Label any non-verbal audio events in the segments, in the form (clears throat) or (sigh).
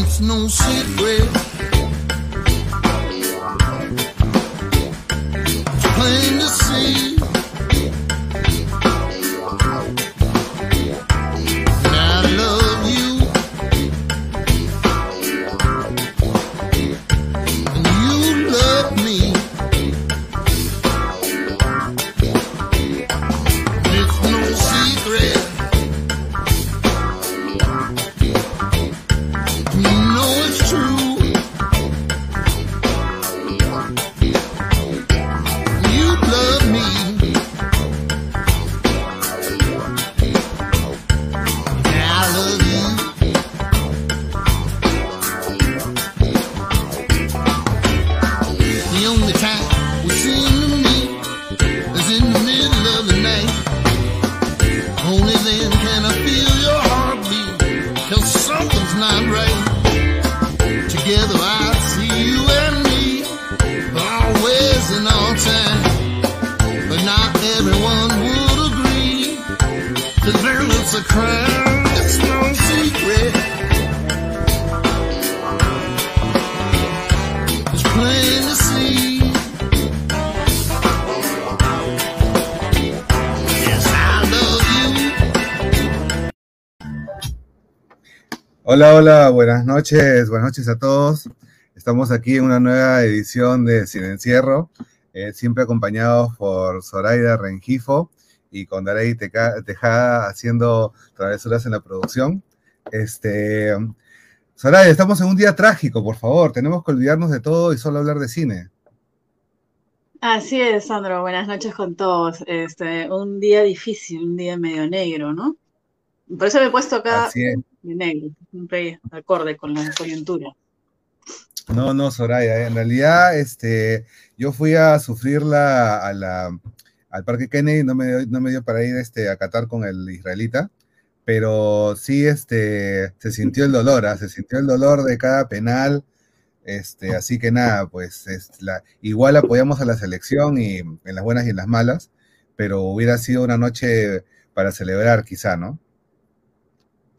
It's no secret. Plain to see. Hola, hola, buenas noches, buenas noches a todos. Estamos aquí en una nueva edición de Sin Encierro, eh, siempre acompañados por Zoraida Rengifo y con Darey Tejada haciendo travesuras en la producción. Este, Zoraida, estamos en un día trágico, por favor, tenemos que olvidarnos de todo y solo hablar de cine. Así es, Sandro. Buenas noches con todos. Este, un día difícil, un día medio negro, ¿no? Por eso me he puesto acá. De negro, siempre acorde con la coyuntura. No, no, Soraya, en realidad este, yo fui a sufrir la, al Parque Kennedy, no me, dio- no me dio para ir este, a Qatar con el israelita, pero sí este, se sintió el dolor, ¿ah? se sintió el dolor de cada penal, este, así que nada, pues es igual apoyamos a la selección y en las buenas y en las malas, pero hubiera sido una noche para celebrar quizá, ¿no?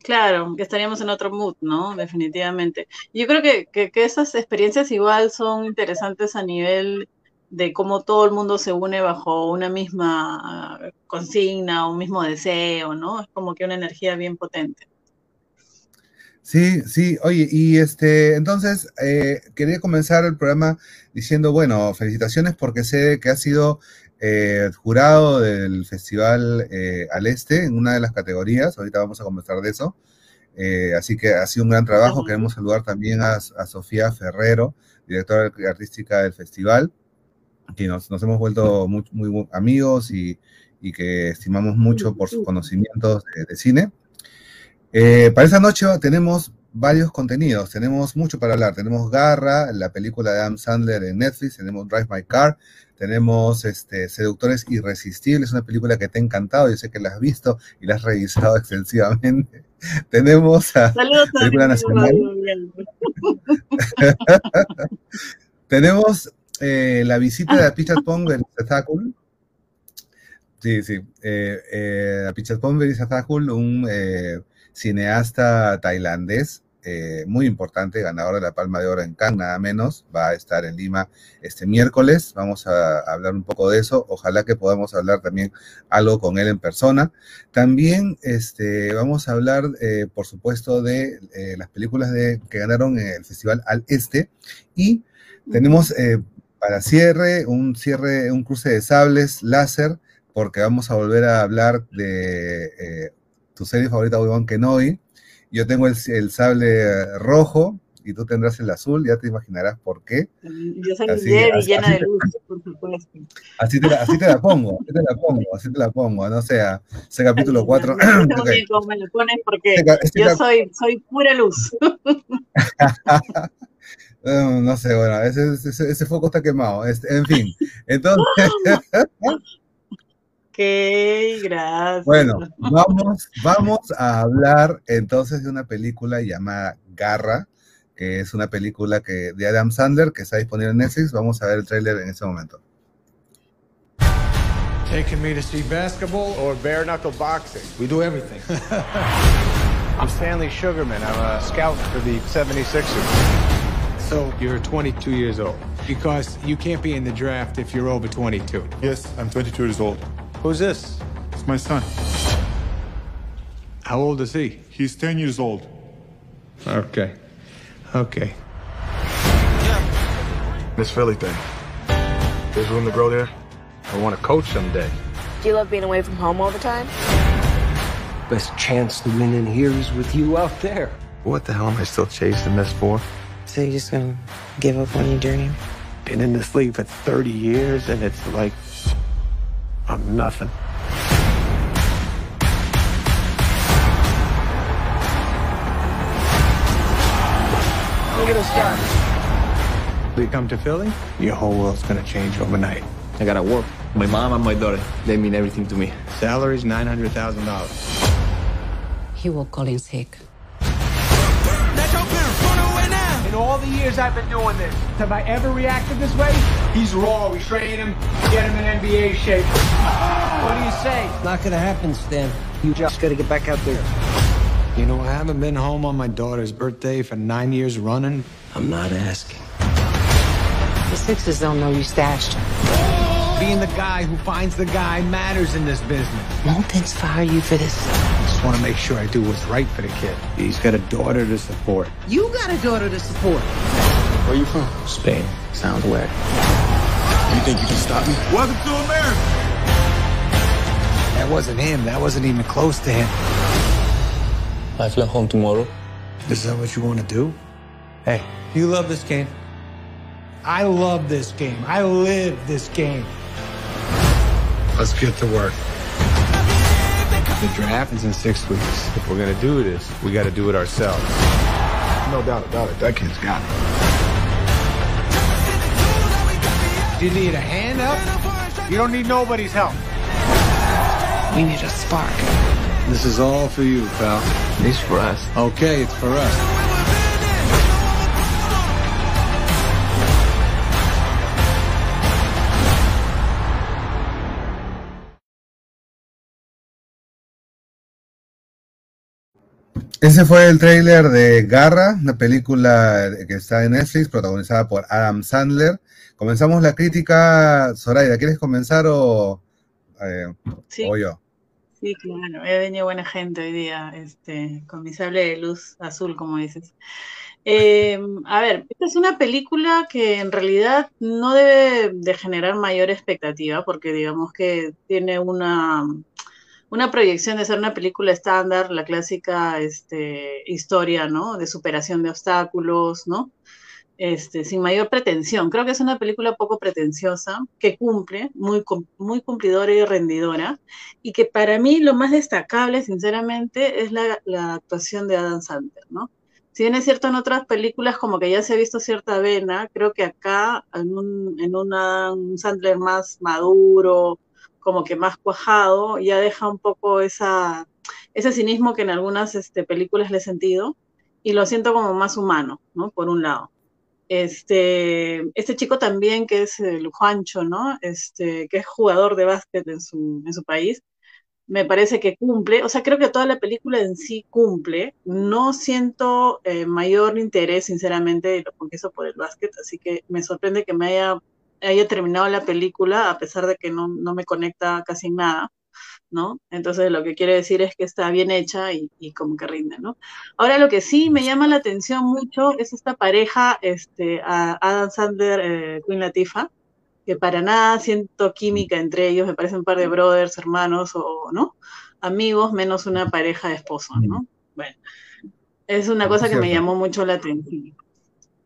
Claro, que estaríamos en otro mood, ¿no? Definitivamente. Yo creo que, que, que esas experiencias igual son interesantes a nivel de cómo todo el mundo se une bajo una misma consigna, un mismo deseo, ¿no? Es como que una energía bien potente. Sí, sí, oye, y este, entonces eh, quería comenzar el programa diciendo, bueno, felicitaciones porque sé que has sido eh, jurado del Festival eh, al Este en una de las categorías, ahorita vamos a conversar de eso, eh, así que ha sido un gran trabajo, queremos saludar también a, a Sofía Ferrero, directora artística del festival, que nos, nos hemos vuelto muy, muy amigos y, y que estimamos mucho por sus conocimientos de, de cine. Para esta noche tenemos varios contenidos, tenemos mucho para hablar. Tenemos Garra, la película de Adam Sandler en Netflix, tenemos Drive My Car, tenemos este, Seductores Irresistibles, una película que te ha encantado, yo sé que la has visto y la has revisado (laughs) extensivamente. (laughs) tenemos a Saludos a película nacional. (laughs) tenemos eh, la visita de Apichatpong Verisathácul. Sí, sí. Eh, eh, Apichatpong Verisathácul, un eh, cineasta tailandés eh, muy importante, ganador de la Palma de Oro en Cannes, nada menos. Va a estar en Lima este miércoles. Vamos a, hablar un poco de eso. Ojalá que podamos hablar también algo con él en persona. También este, vamos a hablar, eh, por supuesto, de eh, las películas de, que ganaron en el Festival Al Este. Y tenemos para cierre un cierre, un cruce de sables láser, porque vamos a volver a hablar de tu serie favorita, Obi-Wan Kenobi. Yo tengo el, el sable rojo y tú tendrás el azul, ya te imaginarás por qué. Yo soy Así- así- llena así de te- luz, por supuesto. Así te, la, así te la pongo, así te la pongo, así te la pongo, no sea, ese capítulo 4. Me gusta muy bien cómo me lo pones porque Este este yo soy, soy pura luz. (laughs) No, no sé, bueno, ese, ese, ese foco está quemado. Este, en fin, entonces, (laughs) gracias. bueno, vamos, vamos a hablar entonces de una película llamada Garra, que es una película que, de Adam Sandler que está disponible en Netflix. Vamos a ver el tráiler en este momento. Taking me to see basketball or bare knuckle boxing? We do everything. (laughs) I'm Stanley Sugarman. I'm a scout for the 76ers. So you're 22 years old because you can't be in the draft if you're over 22. Yes, I'm 22 years old. Who's this? It's my son. How old is he? He's 10 years old. Okay. Okay. This Philly thing. There's room to grow there. I want to coach someday. Do you love being away from home all the time? Best chance to win in here is with you out there. What the hell am I still chasing this for? So you're just gonna give up on your dream? Been in this league for 30 years and it's like I'm nothing. Look at this guy. You come to Philly, your whole world's gonna change overnight. I gotta work. My mom and my daughter, they mean everything to me. Salary's $900,000. He will call in sick. In all the years I've been doing this, have I ever reacted this way? He's raw. We train him, get him in NBA shape. What do you say? Not gonna happen, Stan. You just gotta get back out there. You know, I haven't been home on my daughter's birthday for nine years running. I'm not asking. The Sixers don't know you stashed her. Being the guy who finds the guy matters in this business. Won't things fire you for this? I just want to make sure I do what's right for the kid. He's got a daughter to support. You got a daughter to support. Where are you from? Spain. Sounds wet. You think you can stop me? Welcome to America. That wasn't him. That wasn't even close to him. I fly home tomorrow. Is that what you want to do? Hey, you love this game. I love this game. I live this game. Let's get to work. The draft is in six weeks. If we're gonna do this, we got to do it ourselves. No doubt about it. That kid's got it. You need a hand up? You don't need nobody's help. We need a spark. This is all for you, pal. It's for us. Okay, it's for us. Ese fue el tráiler de Garra, una película que está en Netflix, protagonizada por Adam Sandler. Comenzamos la crítica. Zoraida, ¿quieres comenzar o, eh, Sí. o yo? Sí, claro, he venido buena gente hoy día, este, con mi sable de luz azul, como dices. Eh, a ver, esta es una película que en realidad no debe de generar mayor expectativa, porque digamos que tiene una, una proyección de ser una película estándar, la clásica este, historia. De superación de obstáculos. Este, sin mayor pretensión. Creo que es una película poco pretenciosa, que cumple, muy, cum- muy cumplidora y rendidora, y que para mí lo más destacable, sinceramente, es la, actuación de Adam Sandler, ¿no? Si bien es cierto en otras películas como que ya se ha visto cierta vena, creo que acá en un, en un Sandler más maduro, como que más cuajado, ya deja un poco esa, ese cinismo que en algunas este, películas le he sentido, y lo siento como más humano, ¿no? Por un lado. Este, este chico también, que es el Juancho, ¿no? Este, que es jugador de básquet en su, en su país, me parece que cumple, o sea, creo que toda la película en sí cumple. No siento eh, mayor interés, sinceramente, lo confieso por el básquet, así que me sorprende que me haya, haya terminado la película, a pesar de que no, no me conecta casi en nada, ¿no? Entonces, lo que quiere decir es que está bien hecha y, y como que rinde, ¿no? Ahora, lo que sí me llama la atención mucho es esta pareja, este, a Adam Sandler, eh, Queen Latifah, que para nada siento química entre ellos, me parecen un par de brothers, hermanos o, ¿no? Amigos, menos una pareja de esposos, ¿no? Bueno, es una cosa que me llamó mucho la atención.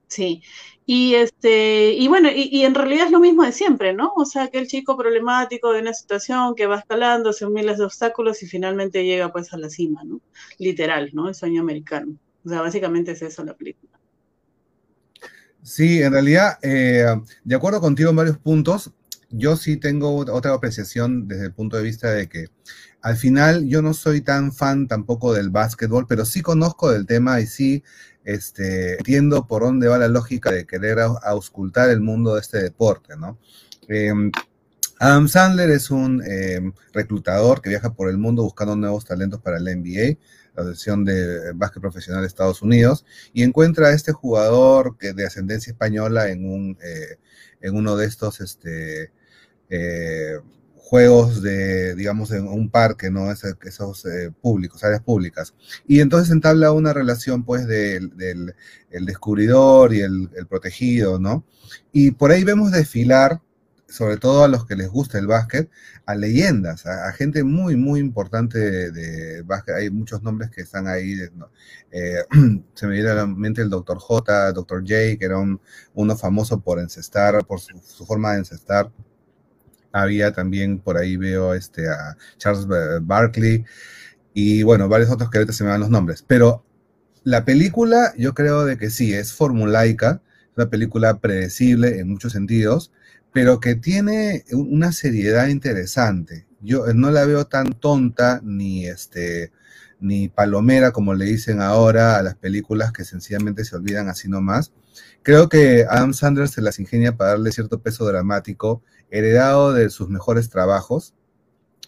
Sí. Y este, y bueno, y, en realidad es lo mismo de siempre, ¿no? O sea, que el chico problemático de una situación que va escalando, hace miles de obstáculos y finalmente llega pues a la cima, ¿no? Literal, ¿no? El sueño americano. O sea, básicamente es eso la película. Sí, en realidad, eh, de acuerdo contigo en varios puntos, yo sí tengo otra apreciación desde el punto de vista de que al final yo no soy tan fan tampoco del básquetbol, pero sí conozco del tema y sí este, entiendo por dónde va la lógica de querer aus- auscultar el mundo de este deporte, ¿no? Em, Adam Sandler es un em, reclutador que viaja por el mundo buscando nuevos talentos para la NBA. la Asociación de Básquet Profesional de Estados Unidos, y encuentra a este jugador que de ascendencia española en, un, eh, en uno de estos este, eh, juegos de, digamos, en un parque, ¿no? Es- esos eh, públicos, áreas públicas. Y entonces entabla una relación, pues, del, el descubridor y el, el protegido, ¿no? Y por ahí vemos desfilar, sobre todo a los que les gusta el básquet, a leyendas, a, a gente muy, muy importante de, de básquet. Hay muchos nombres que están ahí. ¿no? Eh, (clears throat) se me viene a la mente el Dr. J, Dr. J, que era un, uno famoso por encestar, por su, su forma de encestar. Había también, por ahí veo este, a Charles Ba- Barkley y bueno, varios otros que ahorita se me van los nombres. Pero la película, yo creo de que sí, es formulaica, es una película predecible en muchos sentidos, pero que tiene un- una seriedad interesante. Yo eh, no la veo tan tonta ni este ni palomera como le dicen ahora a las películas que sencillamente se olvidan así nomás. Creo que Adam Sandler se las ingenia para darle cierto peso dramático, heredado de sus mejores trabajos,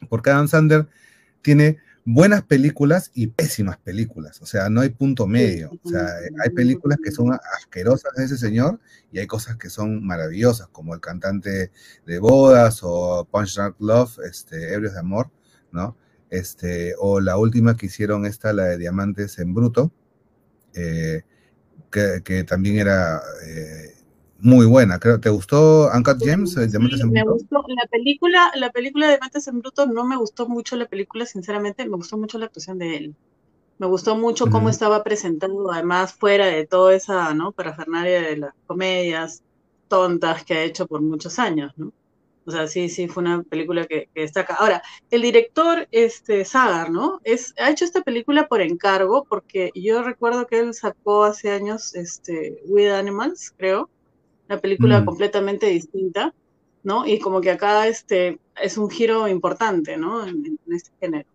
porque Adam Sandler tiene buenas películas y pésimas películas, o sea, no hay punto medio, o sea, hay películas que son asquerosas de ese señor y hay cosas que son maravillosas, como El cantante de bodas o Punch Drunk Love, este, Ebrios de Amor, ¿no? Este, o la última que hicieron esta, la de Diamantes en Bruto, eh, que, que también era eh, muy buena. Creo, ¿Te gustó Uncut Diamantes Sí, en me Bruto? gustó la película, la película de Mentes en Bruto no me gustó mucho la película, sinceramente, me gustó mucho la actuación de él. Me gustó mucho cómo estaba presentado, además fuera de toda esa, ¿no? Parafernalia de las comedias tontas que ha hecho por muchos años, ¿no? O sea, sí, sí, fue una película que, que destaca. Ahora, el director, este, Sagar, ¿no? Es, ha hecho esta película por encargo, porque yo recuerdo que él sacó hace años, este, With Animals, creo, una película Mm. completamente distinta, ¿no? Y como que acá, este, es un giro importante, ¿no? En, en este género.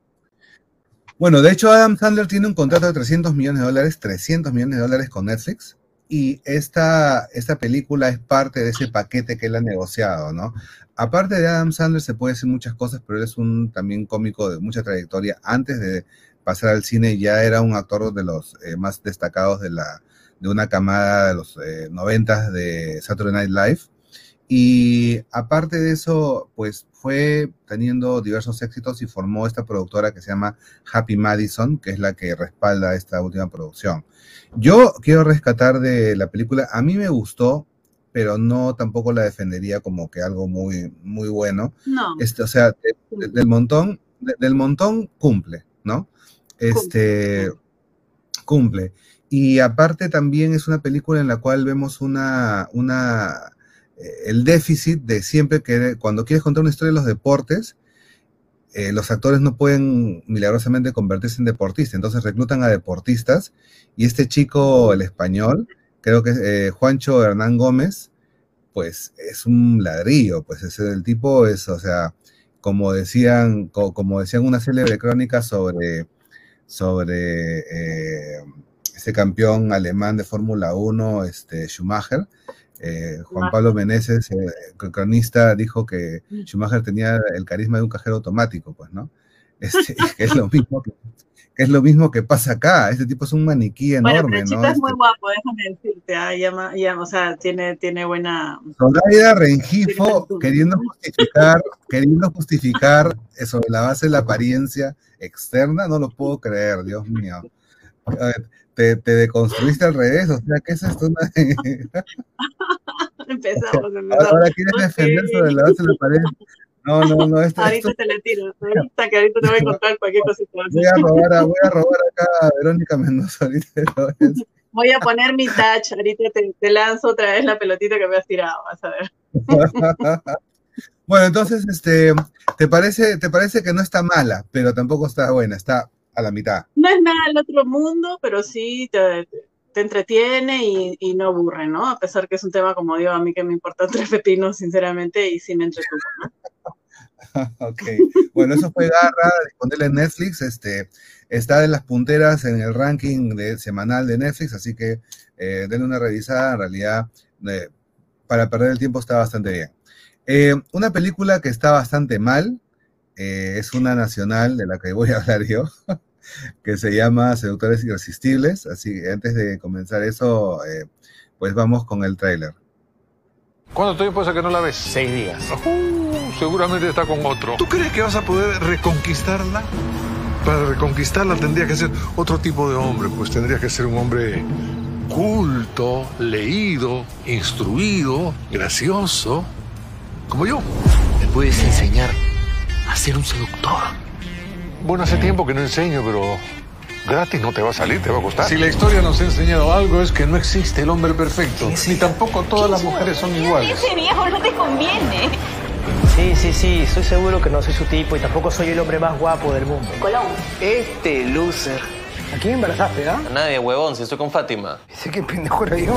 Bueno, de hecho, Adam Sandler tiene un contrato de 300 millones de dólares, 300 millones de dólares con Netflix, y esta, esta película es parte de ese paquete que él ha negociado, ¿no? Aparte de Adam Sandler se puede decir muchas cosas, pero él es un también cómico de mucha trayectoria. Antes de pasar al cine ya era un actor de los eh, más destacados de, la, de una camada de los eh, 90 de Saturday Night Live. Y aparte de eso, pues fue teniendo diversos éxitos y formó esta productora que se llama Happy Madison, que es la que respalda esta última producción. Yo quiero rescatar de la película, a mí me gustó, pero no tampoco la defendería como que algo muy, muy bueno. No. Este, o sea, de- de- del montón, de- del montón cumple, ¿no? Este cumple. Y aparte también es una película en la cual vemos una, una, eh, el déficit de siempre que cuando quieres contar una historia de los deportes, eh, los actores no pueden milagrosamente convertirse en deportistas, entonces reclutan a deportistas y este chico, el español, creo que es eh, Juancho Hernán Gómez, pues es un ladrillo, pues es el tipo es, o sea, como decían, co- como decían una célebre crónica sobre, sobre este campeón alemán de Fórmula 1, este Schumacher, eh, Juan Pablo Meneses, eh, cronista, dijo que Schumacher tenía el carisma de un cajero automático, pues, ¿no? Este, (laughs) que es lo mismo que, que es lo mismo que pasa acá. Este tipo es un maniquí Bueno, enorme, pero el chico ¿no? es muy Este, guapo, déjame decirte, ah, llama- llama- o sea, tiene, tiene buena... Zoraida Rengifo queriendo justificar, queriendo justificar eh, sobre la base de la apariencia externa, no lo puedo creer, Dios mío. Te, te deconstruiste al revés, o sea, ¿qué es esto? (laughs) Empezamos, Ahora, empezamos. ahora quieres defender sobre la base de la apariencia. No, no, no, esto, Ahorita esto te la tiro, ahorita que ahorita te voy a contar cualquier cosita. voy a robar, a, voy a robar acá a Verónica Mendoza ahorita. lo voy a hacer. Voy a poner mi touch, ahorita te, te lanzo otra vez la pelotita que me has tirado, vas a ver. (laughs) bueno, entonces, este, ¿te parece, te parece que no está mala, pero tampoco está buena, está a la mitad. No es nada del otro mundo, pero sí te, te entretiene y, y no aburre, ¿no? A pesar que es un tema, como digo, a mí que me importa (laughs) tres pepinos, sinceramente, y sí me entretuvo, ¿no? (laughs) ok, bueno, eso fue Garra, disponible en Netflix, este, está en las punteras en el ranking de, semanal de Netflix, así que eh, denle una revisada, en realidad, eh, para perder el tiempo está bastante bien. Eh, una película que está bastante mal, eh, es una nacional de la que voy a (laughs) hablar yo, que se llama Seductores Irresistibles. Así que antes de comenzar eso, eh, pues vamos con el tráiler. ¿Cuánto tiempo hace que no la ves? Seis días. Uh, seguramente está con otro. ¿Tú crees que vas a poder reconquistarla? Para reconquistarla tendría que ser otro tipo de hombre, pues tendría que ser un hombre culto, leído, instruido, gracioso, como yo. ¿Me puedes enseñar a ser un seductor? Bueno, hace tiempo que no enseño, pero gratis no te va a salir, te va a costar. Si la historia nos ha enseñado algo es que no existe el hombre perfecto, ni tampoco todas las mujeres son iguales. Ese viejo no te conviene. Sí, sí, sí, estoy seguro que no soy su tipo y tampoco soy el hombre más guapo del mundo. Colón. Este loser. ¿A quién embarazaste, ah? A nadie, huevón, si estoy con Fátima. Dice que pendejo era yo.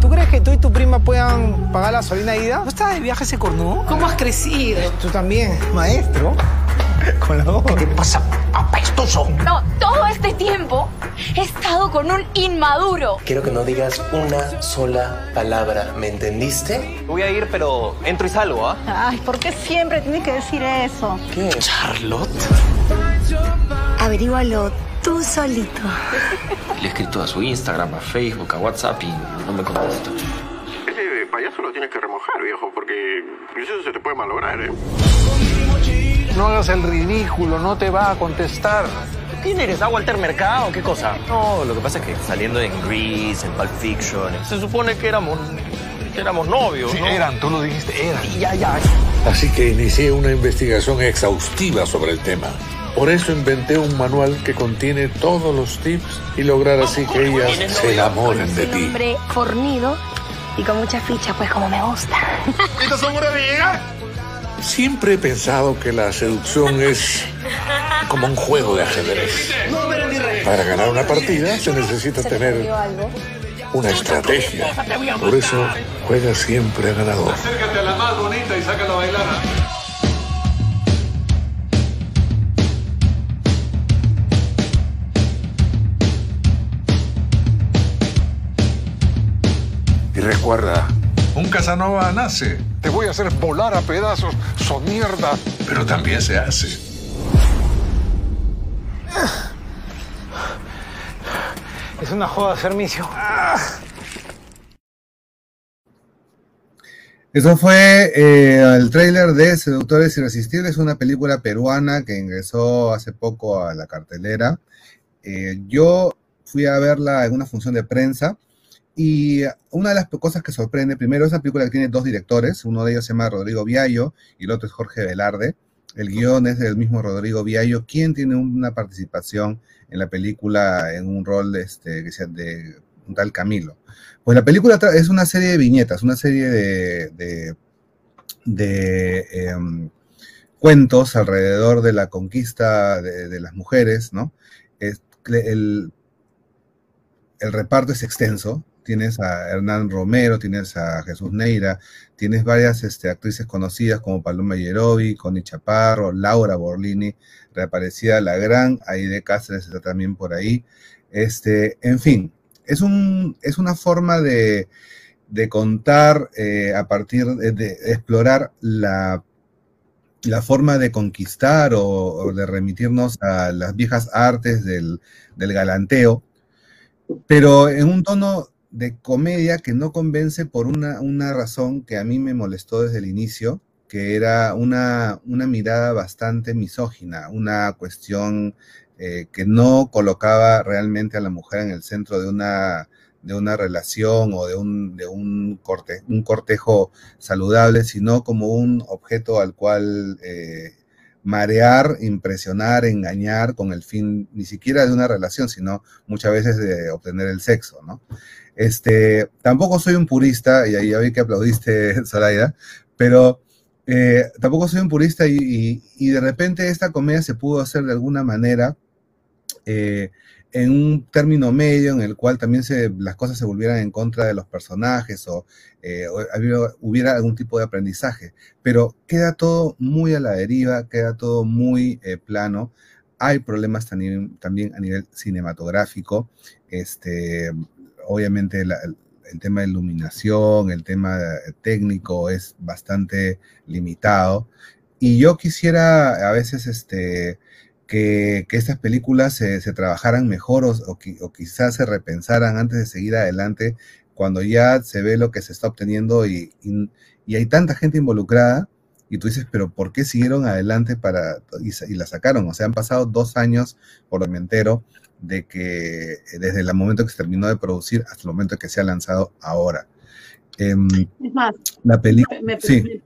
¿Tú crees que tú y tu prima puedan pagar la gasolina ida? ¿No estás de viaje ese cornudo? ¿Cómo has crecido? Tú también, maestro. (laughs) Con la. ¿Qué pasa, apestoso? No, todo este tiempo he estado con un inmaduro. Quiero que no digas una sola palabra, ¿me entendiste? Voy a ir, pero entro y salgo, ¿ah? Ay, ¿por qué siempre tienes que decir eso? ¿Qué? ¿Charlotte? Averígualo tú solito. Le he escrito a su Instagram, a Facebook, a WhatsApp y no me contesta. Ese payaso lo tienes que remojar, viejo, porque eso se te puede malograr, ¿eh? No hagas el ridículo, no te va a contestar. ¿Quién eres? ¿A Walter Mercado? ¿Qué cosa? No, lo que pasa es que saliendo en Grease, en Pulp Fiction, se supone que éramos, que éramos novios, Sí, ¿no? eran, tú lo dijiste, eran. Ya, ya. Así que inicié una investigación exhaustiva sobre el tema. Por eso inventé un manual que contiene todos los tips y lograr así que ellas se enamoren de Un ti. hombre fornido y con mucha ficha, pues como me gusta. (laughs) ¿Estás segura de llegar? Siempre he pensado que la seducción es como un juego de ajedrez. Para ganar una partida se necesita tener una estrategia. Por eso juega siempre a ganador. Acércate a la más bonita y sácala a bailar. Y recuerda, un Casanova nace. Te voy a hacer volar a pedazos, son mierda. Pero también se hace. Es una joda, Fermicio. Eso fue eh, el tráiler de Seductores Irresistibles, una película peruana que ingresó hace poco a la cartelera. Eh, yo fui a verla en una función de prensa y una de las cosas que sorprende, primero, esa película que tiene dos directores, uno de ellos se llama Rodrigo Viallo y el otro es Jorge Velarde. El guion es del mismo Rodrigo Viallo, quien tiene una participación en la película en un rol de, este, que sea de un tal Camilo. Pues la película es una serie de viñetas, una serie de, de, de, em, cuentos alrededor de la conquista de, de las mujeres, ¿no? Es- el, el reparto es extenso. Tienes a Hernán Romero, tienes a Jesús Neira, tienes varias este, actrices conocidas como Paloma Yerovi, Connie Chaparro, Laura Borlini, reaparecida la gran Aide Cáceres está también por ahí. Este, en fin, es, un, es una forma de, de contar eh, a partir de, explorar la, la forma de conquistar o, o de remitirnos a las viejas artes del, del galanteo, pero en un tono de comedia que no convence por una, una razón que a mí me molestó desde el inicio, que era una, una mirada bastante misógina, una cuestión eh, que no colocaba realmente a la mujer en el centro de una, de una relación o de un, de un, corte, un cortejo saludable, sino como un objeto al cual eh, marear, impresionar, engañar con el fin ni siquiera de una relación, sino muchas veces de obtener el sexo, ¿no? Este, tampoco soy un purista, y ahí ya vi que aplaudiste, (laughs) Zoraida, pero eh, tampoco soy un purista y, de repente esta comedia se pudo hacer de alguna manera eh, en un término medio en el cual también las cosas se volvieran en contra de los personajes o, eh, hubiera, algún tipo de aprendizaje, pero queda todo muy a la deriva, queda todo muy plano. Hay problemas también, también a nivel cinematográfico, este, obviamente el tema de iluminación, el tema técnico es bastante limitado. Y yo quisiera a veces este, que, que estas películas se, trabajaran mejor o, o qui- o quizás se repensaran antes de seguir adelante cuando ya se ve lo que se está obteniendo y, y- hay tanta gente involucrada y tú dices, pero ¿por qué siguieron adelante para y, y la sacaron? O sea, han pasado dos años, por lo entero, de que eh, desde el momento que se terminó de producir hasta el momento que se ha lanzado ahora. Em, Es más, la película, me, sí, me-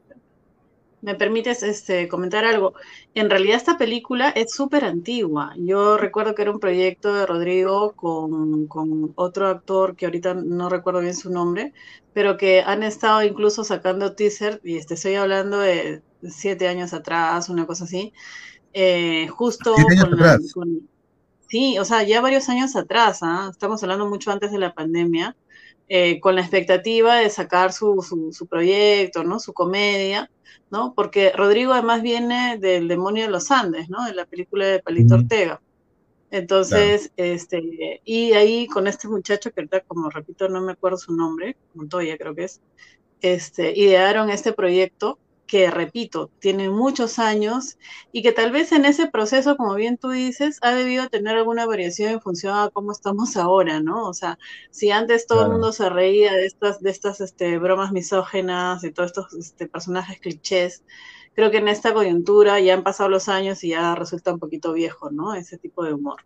me permites este, comentar algo. En realidad esta película es súper antigua. Yo recuerdo que era un proyecto de Rodrigo con, con otro actor que ahorita no recuerdo bien su nombre, pero que han estado incluso sacando teaser, y este, estoy hablando de siete años atrás, una cosa así, eh, justo con la- con- Sí, o sea, ya varios años atrás, ¿ah? Estamos hablando mucho antes de la pandemia, eh, con la expectativa de sacar su, su, su proyecto, ¿no? Su comedia, ¿no? Porque Rodrigo además viene del Demonio de los Andes, ¿no? De la película de Palito. Ortega. Entonces, este, y ahí con este muchacho que ahorita, como repito, no me acuerdo su nombre, Montoya creo que es, este, idearon este proyecto que, repito, tiene muchos años y que tal vez en ese proceso, como bien tú dices, ha debido tener alguna variación en función a cómo estamos (laughs) ahora, ¿no? O sea, si antes todo el mundo se reía de estas, de estas este, bromas misógenas, de todos estos este, personajes clichés, creo que en esta coyuntura ya han pasado los años y ya resulta un poquito viejo, ¿no? Ese tipo de humor.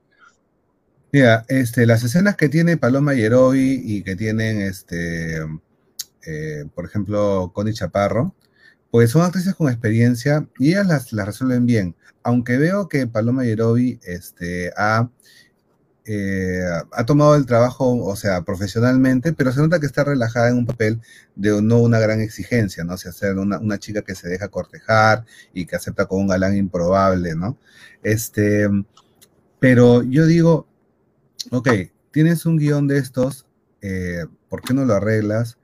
Mira, este, las escenas que tiene Paloma Yerovi y que tienen, este, eh, por ejemplo, Connie Chaparro, pues son actrices con experiencia y ellas las, resuelven bien. Aunque veo que Paloma Yerovi este, ha, eh, ha tomado el trabajo, o sea, profesionalmente, pero se nota que está relajada en un papel de no una gran exigencia, ¿no? O sea, ser una, una chica que se deja cortejar y que acepta con un galán improbable, ¿no? Este, pero yo digo, ok, tienes un guion de estos, eh, ¿por qué no lo arreglas?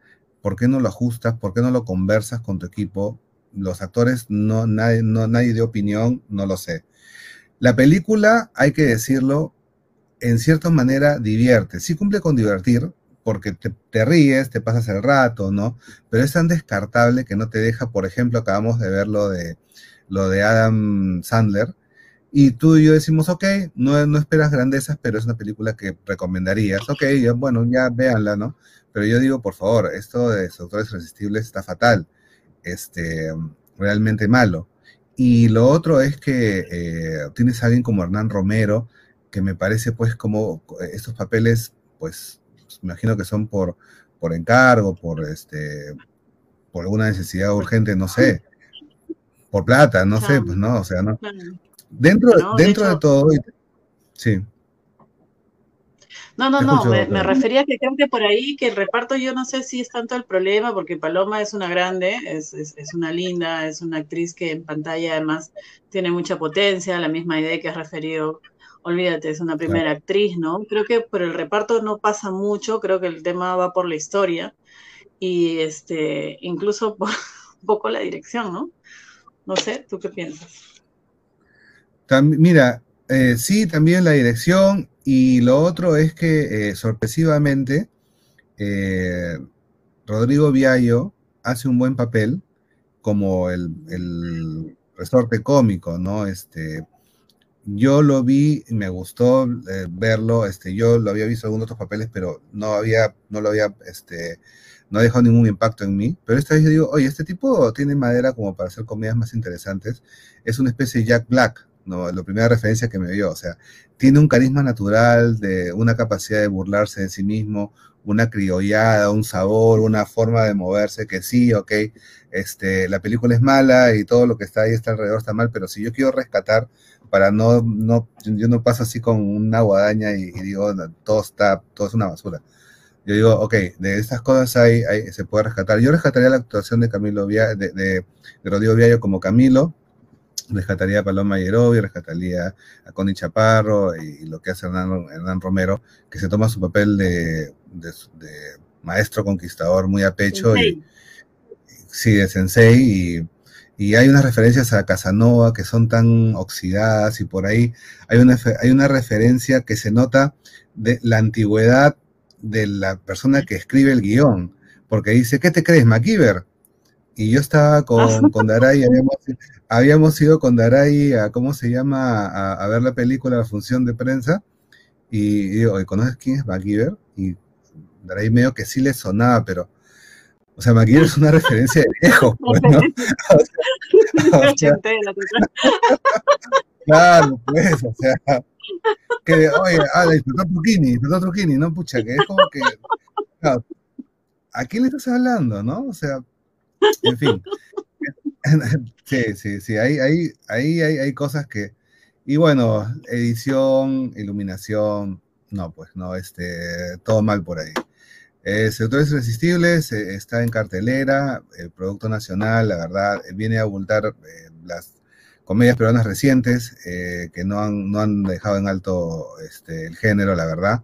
¿Por qué no lo ajustas? ¿Por qué no lo conversas con tu equipo? Los actores, no, nadie, no, nadie dio opinión, no lo sé. La película, hay que decirlo, en cierta manera divierte. Sí cumple con divertir, porque te, ríes, te pasas el rato, ¿no? Pero es tan descartable que no te deja, por ejemplo, acabamos de ver lo de, lo de Adam Sandler, y tú y yo decimos, ok, no, no esperas grandezas, pero es una película que recomendarías. Ok, bueno, ya véanla, ¿no? Pero yo digo, por favor, esto de Seductores Irresistibles está fatal, este, realmente malo. Y lo otro es que eh, tienes a alguien como Hernán Romero, que me parece pues como estos papeles, pues, me imagino que son por, por encargo, por este, por alguna necesidad urgente, no sé, por plata, no sé, pues no, o sea, no. Dentro, No, dentro de hecho- todo, sí. No, no, no, me, refería a que creo que por ahí que el reparto yo no sé si es tanto el problema, porque Paloma es una grande, es, es, es una linda, es una actriz que en pantalla además tiene mucha potencia, la misma idea que has referido, olvídate, es una primera actriz, ¿no? Creo que por el reparto no pasa mucho, creo que el tema va por la historia y este, incluso (laughs) por un poco la dirección, ¿no? No sé, ¿tú qué piensas? Tam- mira, eh, sí, también la dirección y lo otro es que eh, sorpresivamente eh, Rodrigo Viallo hace un buen papel como el, el resorte cómico, ¿no? Este, yo lo vi, y me gustó eh, verlo, este, yo lo había visto en algunos otros papeles, pero no había, no lo había, este, no dejado ningún impacto en mí. Pero esta vez yo digo, oye, este tipo tiene madera como para hacer comedias más interesantes. Es una especie de Jack Black, ¿no? La primera referencia que me dio, o sea, tiene un carisma natural, de una capacidad de burlarse de sí mismo, una criollada, un sabor, una forma de moverse que sí, ok, este, la película es mala y todo lo que está ahí está alrededor está mal, pero si yo quiero rescatar para no, no, yo no paso así con una guadaña y, y digo, "No, todo está, todo es una basura. Yo digo, ok, de estas cosas hay, hay- se puede rescatar. Yo rescataría la actuación de Camilo Via, de, de, de Rodrigo Viallo como Camilo, rescataría a Paloma Yerovi, rescataría a Connie Chaparro y, y lo que hace Hernán, Hernán Romero, que se toma su papel de, de- de maestro conquistador muy a pecho y, sí, de sensei y, y hay unas referencias a Casanova que son tan oxidadas y por ahí hay una, hay una referencia que se nota de la antigüedad de la persona que escribe el guion, porque dice, ¿qué te crees, MacGyver? Y yo estaba con, con Daray, habíamos, habíamos ido con Daray a, ¿cómo se llama?, a, a ver la película, la función de prensa, y digo, "Oye, ¿conoces quién es MacGyver? Y Daray medio que sí le sonaba, pero, o sea, MacGyver es una (laughs) referencia de viejo, (laughs) pues, ¿no? (laughs) O sea. Claro, pues, o sea, que, oye, ah, el inspector Truquini, inspector Truquini, no, pucha, que es como que, claro, ¿a quién le estás hablando, no? O sea, en fin. (laughs) Sí, sí, sí, ahí, ahí, ahí hay, hay cosas que, y bueno, edición, iluminación, no, pues, no, este, todo mal por ahí. Eh, Irresistibles está en cartelera, el producto nacional, la verdad, viene a abultar eh, las comedias peruanas recientes eh, que no han, no han dejado en alto este, el género, la verdad.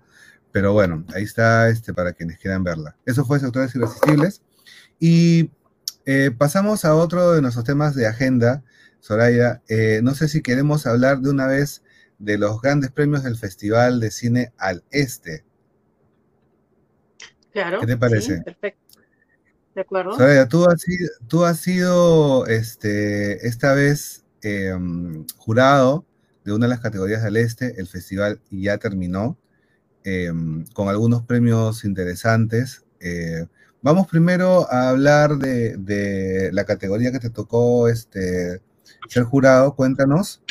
Pero bueno, ahí está este, para quienes quieran verla. Eso fue Sectores Irresistibles. Y eh, pasamos a otro de nuestros temas de agenda, Soraya. Eh, no sé si queremos hablar de una vez de los grandes premios del Festival de Cine al Este. Claro. ¿Qué te parece? sí, perfecto. De acuerdo. Soraya, tú has sido, tú has sido este, esta vez eh, jurado de una de las categorías del Este. El festival ya terminó eh, con algunos premios interesantes. Vamos primero a hablar de, de la categoría que te tocó este, ser jurado. Cuéntanos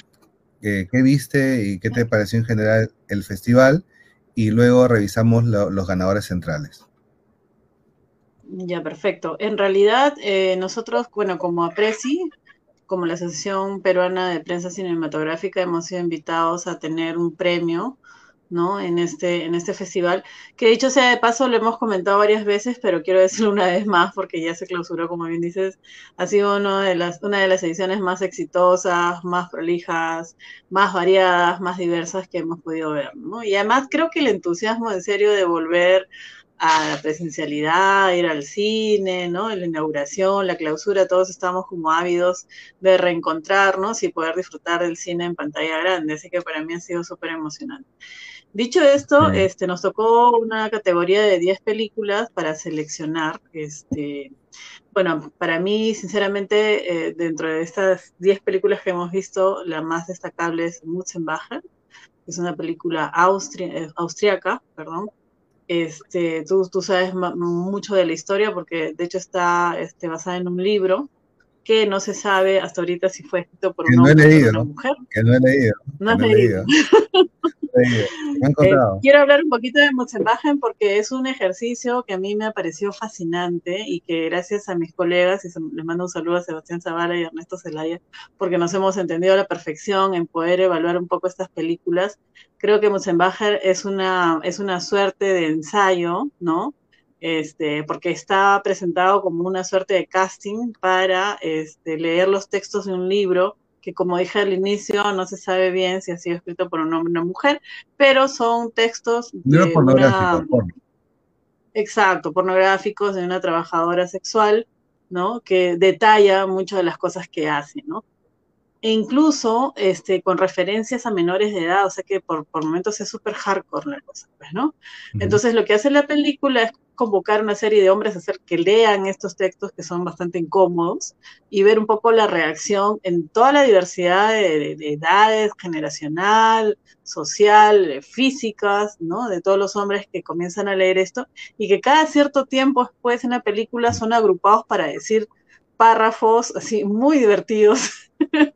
eh, qué viste y qué te pareció en general el festival. Y luego revisamos lo- los ganadores centrales. Ya, perfecto. En realidad, eh, nosotros, bueno, como APRESI, como la Asociación Peruana de Prensa Cinematográfica, hemos sido invitados a tener un premio, ¿no? En este, en este festival, que dicho sea de paso, lo hemos comentado varias veces, pero quiero decirlo una vez más porque ya se clausuró, como bien dices, ha sido uno de las, una de las ediciones más exitosas, más prolijas, más variadas, más diversas que hemos podido ver, ¿no? Y además creo que el entusiasmo en serio de volver a la presencialidad, ir al cine, ¿no? La inauguración, la clausura, todos estamos como ávidos de reencontrarnos y poder disfrutar del cine en pantalla grande, así que para mí ha sido súper emocionante. Dicho esto, Mm. este, nos tocó una categoría de 10 películas para seleccionar, este, bueno, para mí, sinceramente, eh, dentro de estas 10 películas que hemos visto, la más destacable es Mutzenbacher, que es una película austri- eh, austriaca, perdón, este, tú, tú sabes mucho de la historia porque de hecho está este, basada en un libro que no se sabe hasta ahorita si fue escrito por Que un no he hombre o por leído, una ¿no? mujer. Que no he leído. No no he leído. No (laughs) Eh, quiero hablar un poquito de Mutzenbachen porque es un ejercicio que a mí me ha parecido fascinante y que gracias a mis colegas, y les mando un saludo a Sebastián Zavala y Ernesto Zelaya, porque nos hemos entendido a la perfección en poder evaluar un poco estas películas. Creo que Mutzenbacher es una, es una suerte de ensayo, ¿no? Este, porque está presentado como una suerte de casting para este, leer los textos de un libro que como dije al inicio, no se sabe bien si ha sido escrito por un hombre o una mujer, pero son textos de pornográfico, una, exacto, pornográficos de una trabajadora sexual, ¿no? Que detalla muchas de las cosas que hace, ¿no? E incluso este, con referencias a menores de edad, o sea que por, por momentos es súper hardcore la cosa, pues, ¿no? Entonces lo que hace la película es convocar una serie de hombres a hacer que lean estos textos que son bastante incómodos y ver un poco la reacción en toda la diversidad de, de- de edades, generacional, social, eh, físicas, ¿no? De todos los hombres que comienzan a leer esto y que cada cierto tiempo después en la película son agrupados para decir párrafos así muy divertidos (laughs)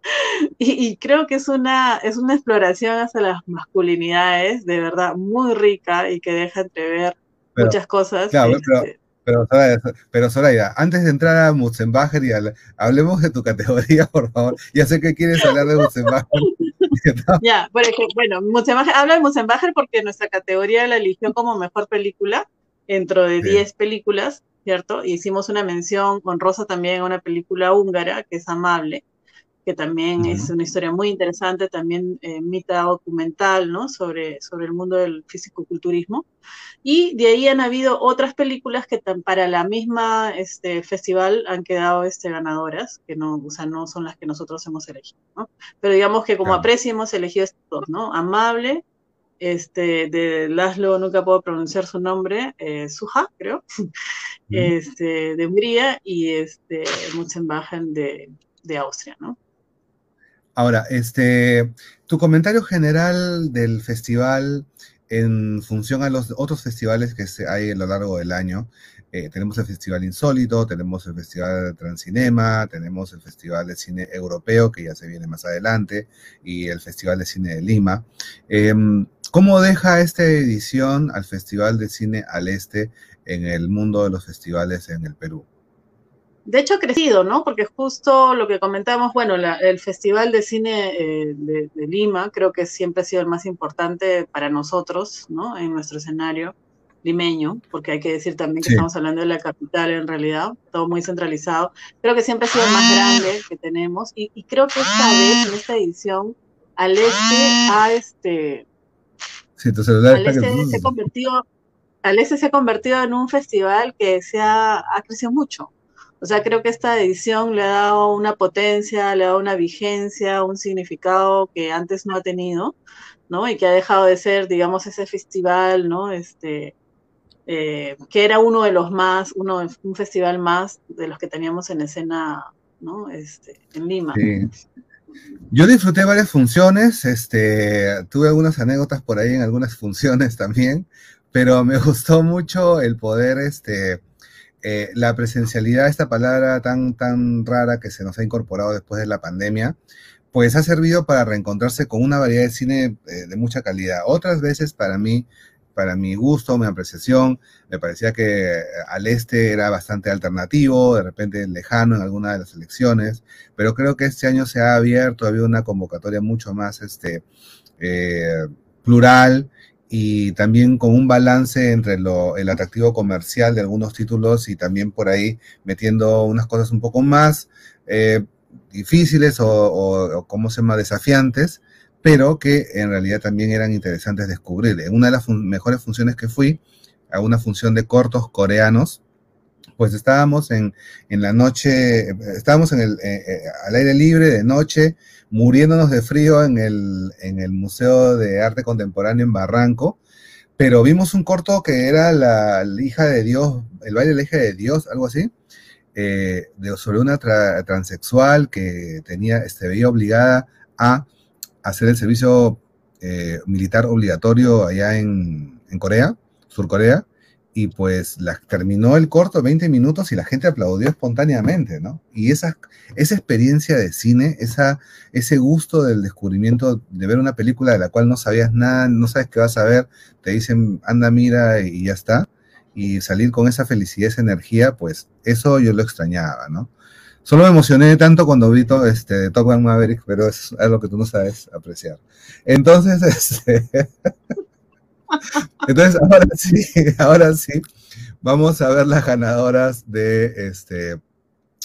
y, y creo que es una, es una exploración hacia las masculinidades de verdad muy rica y que deja entrever Pero, muchas cosas. Claro, pero, pero, Soraya, pero Soraya, antes de entrar a Mutzenbacher y al- hablemos de tu categoría, por favor. Ya sé que quieres hablar de Mutzenbacher. (laughs) Ya, por ejemplo, bueno, Mutzenbacher, habla de Mutzenbacher porque nuestra categoría la eligió como mejor película dentro de Sí. 10 películas, ¿cierto? Y hicimos una mención honrosa también a una película húngara que es Amable, que también es una historia muy interesante, también eh, mitad documental, ¿no? Sobre, sobre el mundo del fisicoculturismo. Y de ahí han habido otras películas que tan- para la misma este, festival han quedado este, ganadoras, que no, o sea, no son las que nosotros hemos elegido, ¿no? Pero digamos que como Claro. aprecio hemos elegido estos dos, ¿no? Amable, este, de Laszlo, nunca puedo pronunciar su nombre, eh, Suja, creo, este, de Hungría, y este, Mutzenbachen de, de Austria, ¿no? Ahora, este, tu comentario general del festival en función a los otros festivales que hay a lo largo del año. Eh, tenemos el Festival Insólito, tenemos el Festival de Transcinema, tenemos el Festival de Cine Europeo, que ya se viene más adelante, y el Festival de Cine de Lima. Em, ¿Cómo deja esta edición al Festival de Cine al Este en el mundo de los festivales en el Perú? De hecho, ha crecido, ¿no? Porque justo lo que comentamos, bueno, el Festival de Cine eh, de, Lima creo que siempre ha sido el más importante para nosotros, ¿no? En nuestro escenario limeño, porque hay que decir también que estamos hablando de la capital en realidad, todo muy centralizado. Creo que siempre ha sido el más grande que tenemos y, creo que esta vez, en esta edición, al este ha este... Sí, tu celular al este se ha convertido, al este se ha convertido en un festival que se ha, ha crecido mucho o sea, creo que esta edición le ha dado una potencia, le ha dado una vigencia, un significado que antes no ha tenido, ¿no? Y que ha dejado de ser, digamos, ese festival, ¿no? Este, eh, que era uno de los más, uno, un festival más de los que teníamos en escena, ¿no? Este, en Lima. Sí. Yo disfruté varias funciones, este, tuve algunas anécdotas por ahí en algunas funciones también, pero me (laughs) gustó mucho el poder, este, eh, la presencialidad, esta palabra tan, tan rara que se nos ha incorporado después de la pandemia, pues ha servido para reencontrarse con una variedad de cine eh, de mucha calidad. Otras veces para mí, para mi gusto, mi apreciación, me parecía que eh, al este era bastante alternativo, de repente lejano en alguna de las elecciones, pero creo que este año se ha abierto, ha una convocatoria mucho más este, plural y también con un balance entre lo, el atractivo comercial de algunos títulos y también por ahí metiendo unas cosas un poco más eh, difíciles o, o, como se llama, desafiantes, pero que en realidad también eran interesantes descubrir. En una de las mejores funciones que fui, a una función de cortos coreanos, pues estábamos en, en la noche, estábamos en el, eh, eh, al aire libre de noche, muriéndonos de frío en el, en el Museo de Arte Contemporáneo en Barranco, pero vimos un corto que era la, hija de Dios, el baile de la hija de Dios, algo así, eh, de, sobre una transexual que tenía, este, veía obligada a hacer el servicio militar obligatorio allá en Corea, Sur Corea, y pues la, terminó el corto 20 minutos y la gente aplaudió espontáneamente, ¿no? Y esa, esa experiencia de cine, esa, ese gusto del descubrimiento de ver una película de la cual no sabías nada, no sabes qué vas a ver, te dicen, anda, mira y ya está, y salir con esa felicidad, esa energía, pues eso yo lo extrañaba, ¿no? Solo me emocioné tanto cuando vi todo, este, Top Gun Maverick, pero es algo que tú no sabes apreciar. Entonces, (laughs) este... Entonces, ahora sí, (laughs) ahora sí, vamos a ver las ganadoras de este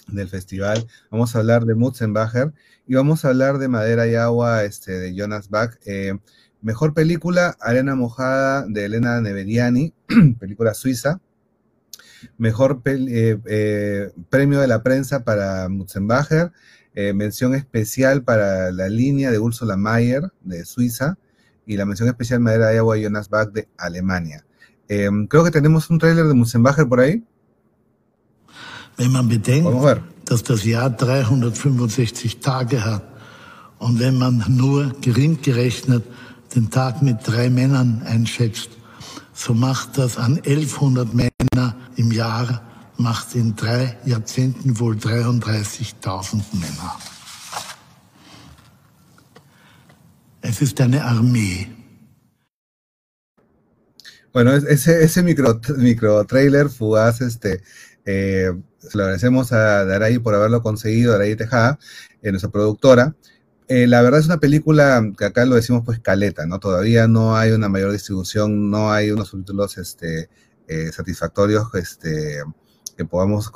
del festival. Vamos a hablar de Mutzenbacher y vamos a hablar de Madera y Agua este, de Jonas Bach. Eh, mejor película, Arena Mojada de Elena Neveriani, (clears throat) película suiza. Mejor eh, eh, premio de la prensa para Mutzenbacher. mención especial para la línea de Ursula Mayer de Suiza y la mención especial Madera de Agua Jonas Bach de Alemania. Eh, creo que tenemos un tráiler de Mussenbacher por ahí. Wenn man bedenkt, dass das Jahr 365 Tage hat und wenn man nur gering gerechnet den Tag mit drei Männern einschätzt, so macht das an 1100 Männer im Jahr, macht in drei Jahrzehnten wohl 33.000 Männer. Es ist eine. Bueno, ese, ese micro, micro trailer fugaz, este, eh, lo agradecemos a Daray por haberlo conseguido, Daray Tejada, eh, nuestra productora. Eh, la verdad es una película que acá lo decimos pues caleta, ¿no? Todavía no hay una mayor distribución, no hay unos subtítulos este, eh, satisfactorios este, que podamos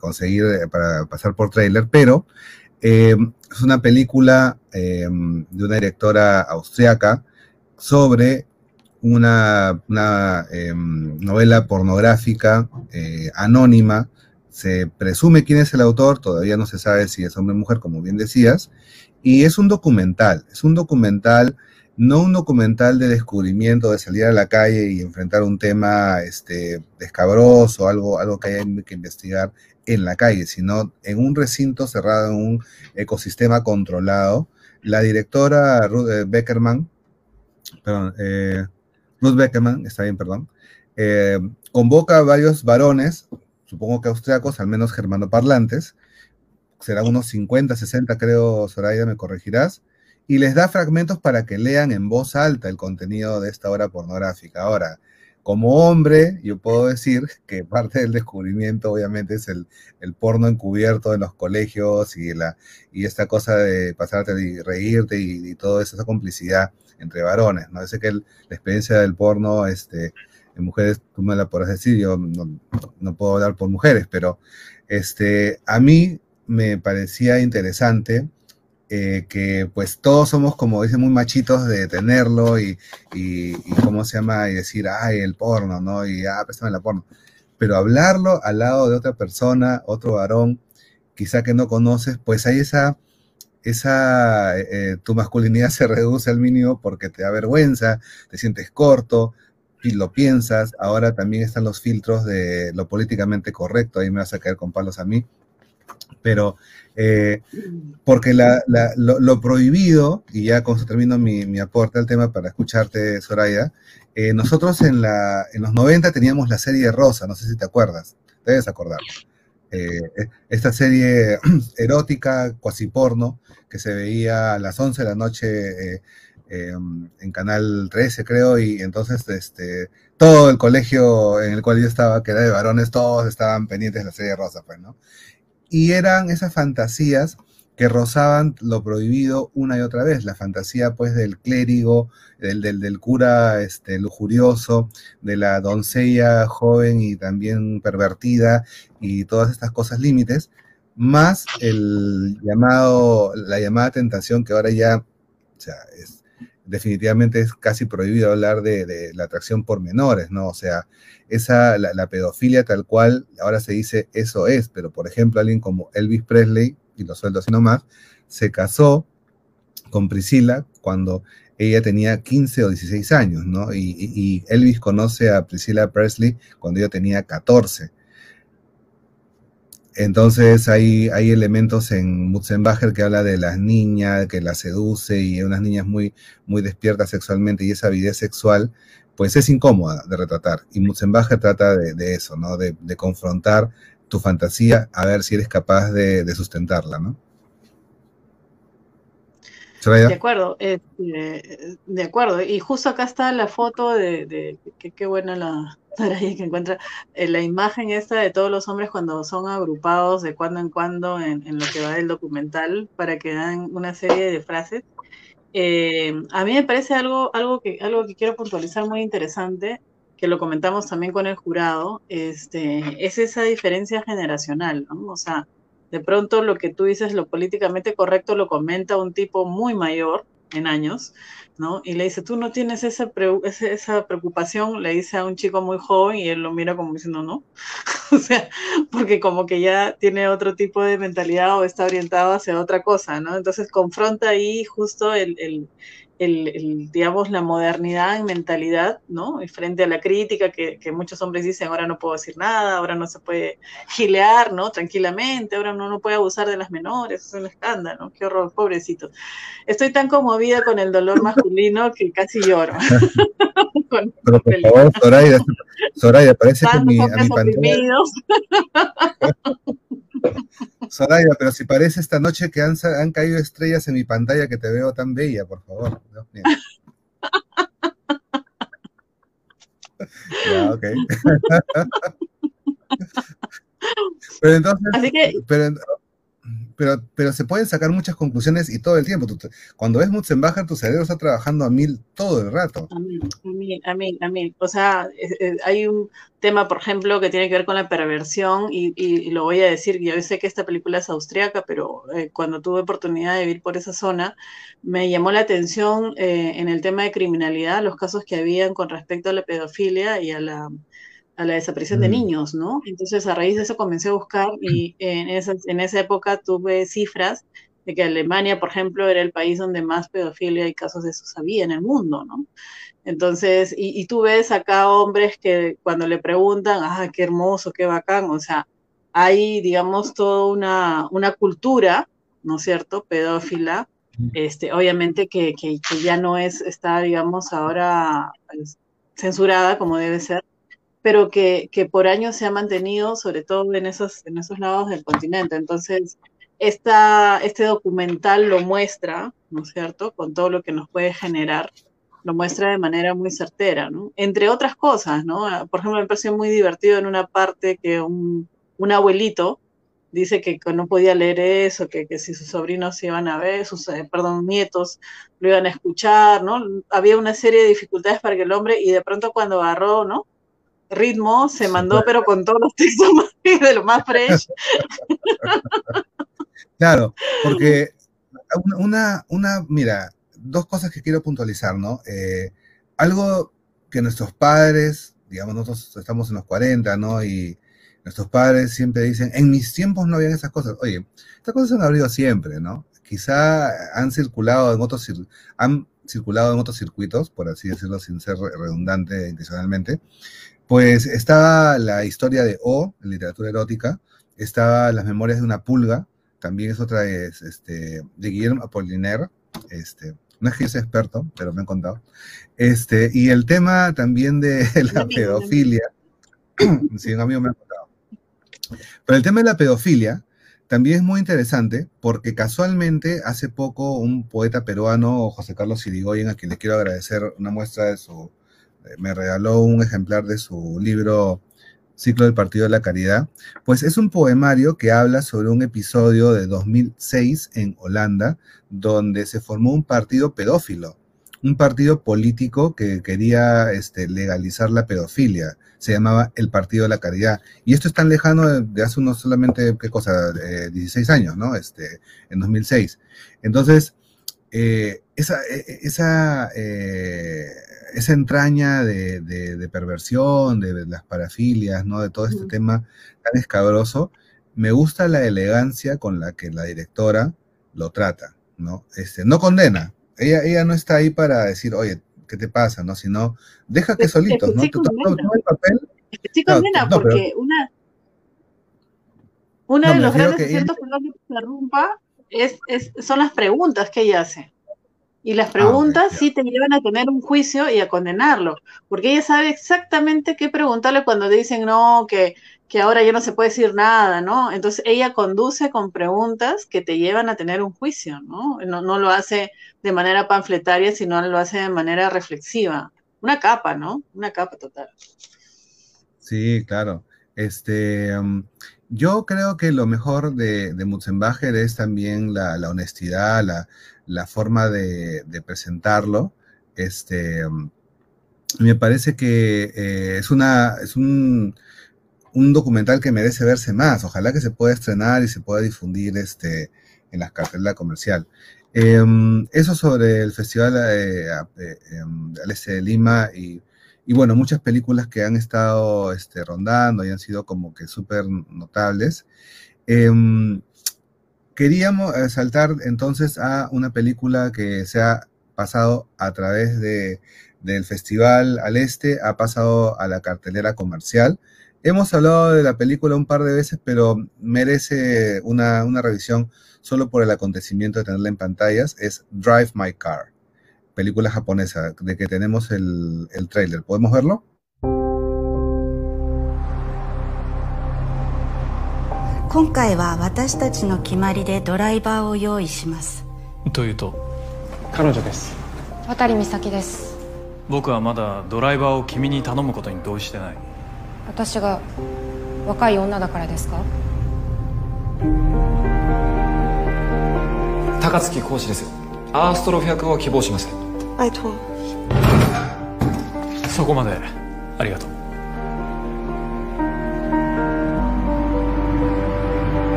conseguir para pasar por trailer, pero eh, es una película eh, de una directora austriaca sobre una, eh, novela pornográfica anónima. Se presume quién es el autor, todavía no se sabe si es hombre o mujer, como bien decías, y es un documental, es un documental no un documental de descubrimiento, de salir a la calle y enfrentar un tema este, descabroso, algo, algo que hay que investigar en la calle, sino en un recinto cerrado, en un ecosistema controlado. La directora Ruth eh, Beckerman, perdón, eh, Ruth Beckerman, está bien, perdón, eh, convoca a varios varones, supongo que austriacos, al menos germanoparlantes, serán unos 50, 60 creo, Soraya, me corregirás, y les da fragmentos para que lean en voz alta el contenido de esta obra pornográfica. Ahora, como hombre, yo puedo decir que parte del descubrimiento obviamente es el, el porno encubierto en los colegios y, la, y esta cosa de pasarte y reírte y, y toda esa complicidad entre varones, ¿no? Sé que la experiencia del porno, este, en mujeres, tú me la podrás decir, yo no, no, puedo hablar por mujeres, pero este, a mí me parecía interesante eh, que pues todos somos, como dicen, muy machitos de tenerlo y, y, cómo se llama, y decir, ay, el porno, ¿no? Y, ah, préstame la porno. Pero hablarlo al lado de otra persona, otro varón, quizá que no conoces, pues hay esa, esa, eh, eh, tu masculinidad se reduce al mínimo porque te da vergüenza, te sientes corto, y lo piensas, ahora también están los filtros de lo políticamente correcto, ahí me vas a caer con palos a mí, pero eh, porque la, la, lo, prohibido, y ya con eso termino mi, aporte al tema para escucharte, Soraya, eh, nosotros en, la, en los 90 teníamos la serie Rosa, no sé si te acuerdas, debes acordar. Eh, esta serie (clears throat) erótica, cuasi porno, que se veía a las 11 de la noche en Canal 13, creo, y entonces este, todo el colegio en el cual yo estaba, que era de varones, todos estaban pendientes de la serie Rosa, pues, ¿no? Y eran esas fantasías que rozaban lo prohibido una y otra vez, la fantasía pues del clérigo, del, del, cura este, lujurioso, de la doncella joven y también pervertida y todas estas cosas límites, más el llamado, la llamada tentación que ahora ya, es, definitivamente es casi prohibido hablar de, la atracción por menores, ¿no? O sea, esa, la, pedofilia tal cual, ahora se dice eso es, pero por ejemplo alguien como Elvis Presley, y lo suelto así nomás, se casó con Priscila cuando ella tenía 15 o 16 años, ¿no? Y, y Elvis conoce a Priscilla Presley cuando ella tenía 14. Entonces hay, hay elementos en Mutzenbacher que habla de las niñas, que las seduce y unas niñas muy, muy despiertas sexualmente y esa avidez sexual pues es incómoda de retratar. Y Mutzenbacher trata de, eso, ¿no? De, confrontar tu fantasía a ver si eres capaz de, sustentarla, ¿no? De acuerdo, este, de acuerdo. Y justo acá está la foto de, que qué buena la (laughs) que encuentra eh, la imagen esta de todos los hombres cuando son agrupados de cuando en cuando en, en lo que va del documental para que dan una serie de frases eh, a mí me parece algo, algo, que, algo que quiero puntualizar muy interesante, que lo comentamos también con el jurado, este, es esa diferencia generacional, ¿no? O sea, de pronto lo que tú dices, lo políticamente correcto, lo comenta un tipo muy mayor en años, ¿no? Y le dice, tú no tienes esa, esa preocupación, le dice a un chico muy joven y él lo mira como diciendo, no, (laughs) o sea, porque como que ya tiene otro tipo de mentalidad o está orientado hacia otra cosa, ¿no? Entonces confronta ahí justo el, el, digamos, la modernidad en mentalidad, ¿no? Y frente a la crítica que, muchos hombres dicen, ahora no puedo decir nada, ahora no se puede gilear, ¿no? Tranquilamente, ahora no, no puede abusar de las menores, es un escándalo, ¿no? qué horror, pobrecito. Estoy tan conmovida con el dolor (laughs) masculino que casi lloro. (laughs) Pero por favor, Soraya, Soraya, parece que mi, a mi pantalla... (laughs) Soraya, pero si parece esta noche que han, han, caído estrellas en mi pantalla que te veo tan bella, por favor. ya, ok. (laughs) pero entonces, Así que, pero, pero, pero se pueden sacar muchas conclusiones y todo el tiempo. cuando ves Mutzenbacher, tu cerebro está trabajando a mil todo el rato. A mil, a mil, a mil, O sea, hay un tema, por ejemplo, que tiene que ver con la perversión y, y, lo voy a decir, yo sé que esta película es austriaca, pero eh, cuando tuve oportunidad de vivir por esa zona, me llamó la atención eh, en el tema de criminalidad, los casos que habían con respecto a la pedofilia y a la a la desaparición de mm. niños, ¿no? Entonces a raíz de eso comencé a buscar (laughs) y en esa, en esa época tuve cifras de que Alemania, por ejemplo, era el país donde más pedofilia y casos de eso había en el mundo, ¿no? Entonces, y, tú ves acá hombres que cuando le preguntan, ah, qué hermoso, qué bacán, o sea, hay, digamos, toda una, una cultura, ¿no es cierto?, pedófila, este, obviamente que, que, ya no es, está, digamos, ahora pues, censurada como debe ser, pero que, que, por años se ha mantenido, sobre todo en esos, en esos lados del continente. Entonces, esta, este documental lo muestra, ¿no es cierto?, con todo lo que nos puede generar, lo muestra de manera muy certera, ¿no? Entre otras cosas, ¿no? Por ejemplo, me pareció muy divertido en una parte que un, un abuelito dice que no podía leer eso, que, que, si sus sobrinos se iban a ver, sus, eh, perdón, nietos lo iban a escuchar, ¿no? Había una serie de dificultades para que el hombre, y de pronto cuando agarró, ¿no? Ritmo, se mandó, pero con todos los textos (laughs) de lo más fresh. Claro, porque una, una, mira, dos cosas que quiero puntualizar, ¿no? Eh, algo que nuestros padres, digamos, nosotros estamos en los 40, ¿no? Y nuestros padres siempre dicen, en mis tiempos no habían esas cosas. Oye, estas cosas han habido siempre, ¿no? Quizá han circulado en otros, han circulado en otros circuitos, por así decirlo, sin ser redundante intencionalmente. Pues estaba la historia de O, en literatura erótica, estaba Las memorias de una pulga, también es otra es, este, de Guillermo Apollinaire, este, no es que yo sea experto, pero me han contado. Este, y el tema también de (laughs) la pedofilia, (clears throat) sí, un amigo me ha contado. Pero el tema de la pedofilia también es muy interesante porque casualmente hace poco un poeta peruano, José Carlos Sirigoyen, a quien le quiero agradecer una muestra de su, me regaló un ejemplar de su libro Ciclo del Partido de la Caridad, pues es un poemario que habla sobre un episodio de 2006 en Holanda, donde se formó un partido pedófilo, un partido político que quería este, legalizar la pedofilia. Se llamaba el Partido de la Caridad. Y esto es tan lejano de, hace unos solamente, ¿qué cosa? 16 eh, años, ¿no? Este, en 2006. Entonces, eh, esa, e, esa eh, esa entraña de, perversión, de, las parafilias, ¿no? De todo este tema tan escabroso, me gusta la elegancia con la que la directora lo trata, ¿no? Este, no condena. Ella, ella no está ahí para decir, oye, ¿qué te pasa? ¿no? Sino, deja que solitos, ¿no? Sí el papel. sí condena, porque una, una de los grandes aciertos ella... que interrumpa es, es, son las preguntas que ella hace. Y las ah, preguntas sí te llevan a tener un juicio y a condenarlo, porque ella sabe exactamente qué preguntarle cuando dicen no, que, que ahora ya no se puede decir nada, ¿no? Entonces ella conduce con preguntas que te llevan a tener un juicio, ¿no? No, no lo hace de manera panfletaria, sino lo hace de manera reflexiva. Una capa, ¿no? Una capa total. Sí, claro. Este, yo creo que lo mejor de, de Mutzenbacher es también la, la honestidad, la, la forma de, presentarlo. Este, me parece que eh, es, una, es un, documental que merece verse más. Ojalá que se pueda estrenar y se pueda difundir este, en las cartelas comercial. Em, eso sobre el Festival eh, eh, em, al Este de Lima y, bueno, muchas películas que han estado este, rondando y han sido como que súper notables. Em, queríamos eh, saltar entonces a una película que se ha pasado a través de, del Festival al Este, ha pasado a la cartelera comercial. Hemos hablado de la película un par de veces, pero merece una, revisión solo por el acontecimiento de tenerla en pantallas. Es Drive My Car, película japonesa, de que tenemos el, el tráiler. ¿Podemos verlo? 今回は私たちの決まりでドライバーを用意します。というと？彼女です。渡美咲です。僕はまだドライバーを君に頼むことに同意してない。私が若い女だからですか？高槻講師です。アーストロフ役を希望します。ありがとうそこまで。ありがとう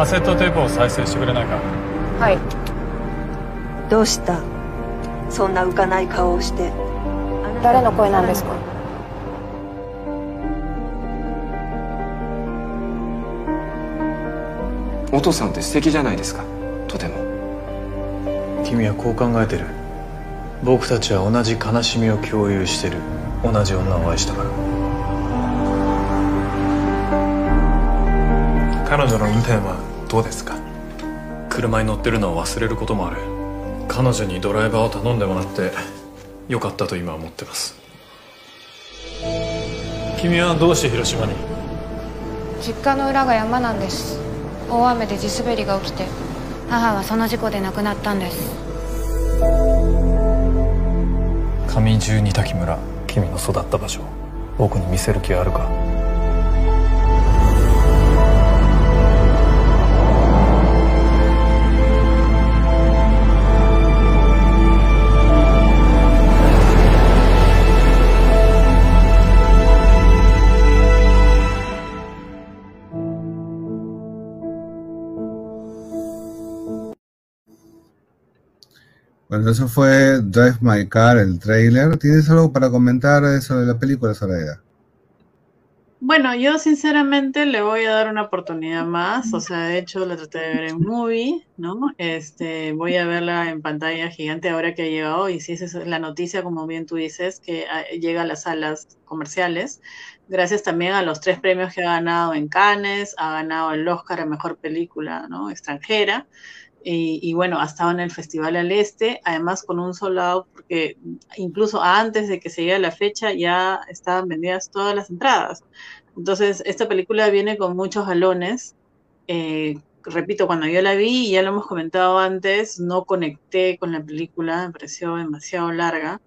カセットテープを再生してくれないか？はい。どうした？そんな浮かない顔をして。誰の声なんですか？お父さんって素敵じゃないですか。とても。君はこう考えてる。僕たちは同じ悲しみを共有してる。同じ女を愛したから。彼女の運転は？どうですか？車に乗ってるのを忘れることもある。彼女にドライバーを頼んでもらってよかったと今は思ってます。君はどうして広島に？実家の裏が山なんです。大雨で地滑りが起きて母はその事故で亡くなったんです。上十二滝村君の育った場所僕に見せる気はあるか？Bueno, eso fue Drive My Car, el trailer. ¿Tienes algo para comentar sobre la película, Soraya? Bueno, yo sinceramente le voy a dar una oportunidad más, o sea, de hecho la traté de ver en movie, ¿no? Este, voy a verla en pantalla gigante ahora que ha llegado y si esa es la noticia, como bien tú dices, que ah, llega a las salas comerciales, gracias también a los tres premios que ha ganado en Cannes, ha ganado el Oscar a Mejor Película, ¿no? Extranjera, y, bueno, ha en el Festival al Este, además con un soldado, porque incluso antes de que se llegue la fecha ya estaban vendidas todas las entradas. Entonces, esta película viene con muchos galones. Eh, repito, cuando yo la vi, ya lo hemos comentado antes, no conecté con la película, me pareció demasiado larga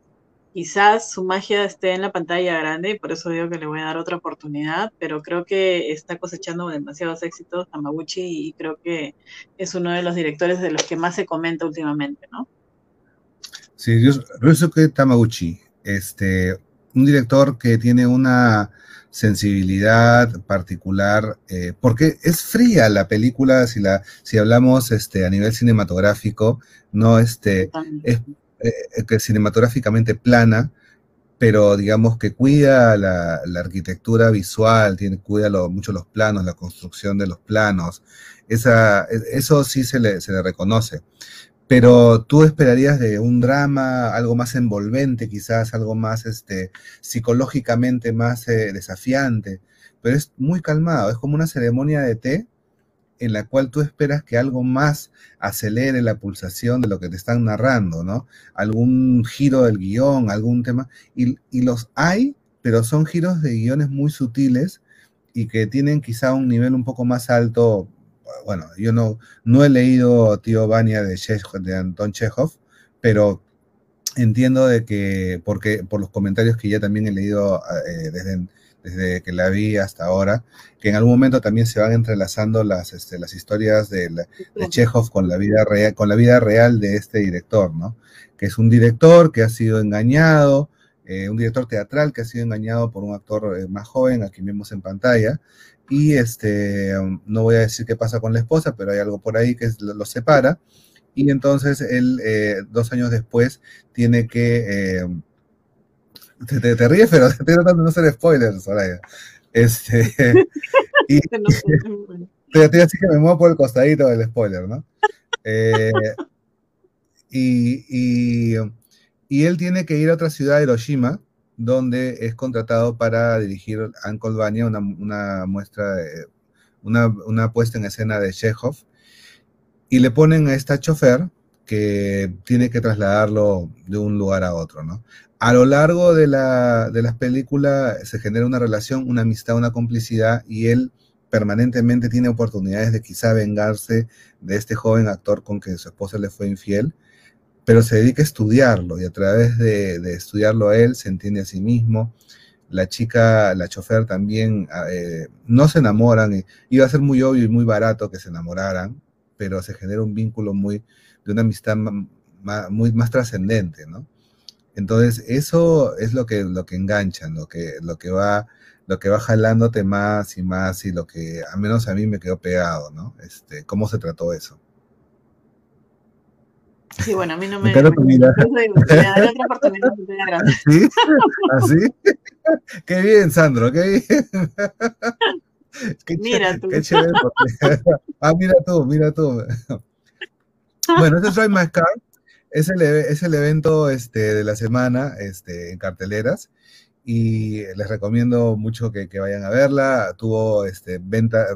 quizás su magia esté en la pantalla grande y por eso digo que le voy a dar otra oportunidad, pero creo que está cosechando demasiados éxitos Tamaguchi y creo que es uno de los directores de los que más se comenta últimamente, ¿no? Sí, Ryusuke Tamaguchi, este, un director que tiene una sensibilidad particular, eh, porque es fría la película, si la, si hablamos este, a nivel cinematográfico, no este, es eh, que cinematográficamente plana, pero digamos que cuida la, arquitectura visual, tiene, cuida mucho los planos, la construcción de los planos. Esa, eso sí se le, se le reconoce. Pero tú esperarías de un drama algo más envolvente, quizás algo más este, psicológicamente más eh, desafiante, pero es muy calmado, es como una ceremonia de té en la cual tú esperas que algo más acelere la pulsación de lo que te están narrando, ¿no? Algún giro del guion, algún tema, y, los hay, pero son giros de guiones muy sutiles y que tienen quizá un nivel un poco más alto. Bueno, yo no, no he leído Tío Vania de, de Anton Chekhov, pero entiendo de que, porque por los comentarios que ya también he leído eh, desde desde que la vi hasta ahora, que en algún momento también se van entrelazando las, este, las historias de, de, Chekhov con la, vida real, con la vida real de este director, ¿no? Que es un director que ha sido engañado, eh, un director teatral que ha sido engañado por un actor eh, más joven, a quien vemos en pantalla, y este, no voy a decir qué pasa con la esposa, pero hay algo por ahí que lo, separa, y entonces él, eh, dos años después, tiene que te, te, ríes, pero (laughs) estoy tratando de no ser spoilers, Soraya. Este, (laughs) y, te, (laughs) así que me muevo por el costadito del spoiler, ¿no? Eh, y, y, y, él tiene que ir a otra ciudad, Hiroshima, donde es contratado para dirigir Uncle Vanya, una, una muestra, de, una, una puesta en escena de Chekhov, y le ponen a esta chofer que tiene que trasladarlo de un lugar a otro, ¿no? A lo largo de, la, de las películas se genera una relación, una amistad, una complicidad y él permanentemente tiene oportunidades de quizá vengarse de este joven actor con que su esposa le fue infiel, pero se dedica a estudiarlo y a través de, estudiarlo a él se entiende a sí mismo. La chica, la chofer también ah, eh, no se enamoran, iba a ser muy obvio y muy barato que se enamoraran, pero se genera un vínculo muy, de una amistad muy más trascendente, ¿no? Entonces, eso es lo que, lo que engancha, lo que, lo que va, lo que va jalándote más y más, y lo que al menos a mí me quedó pegado, ¿no? Este, ¿cómo se trató eso? Sí, bueno, a mí no (laughs) me. me, me, me (laughs) otra oportunidad (laughs) ¿Sí? ¿Así? qué bien, Sandro, qué bien. qué mira tú. Qué chévere. ah, mira tú, mira tú. Bueno, este es Drive My Car es el, es el evento este, de la semana este, en carteleras y les recomiendo mucho que, vayan a verla. Tuvo este, venta,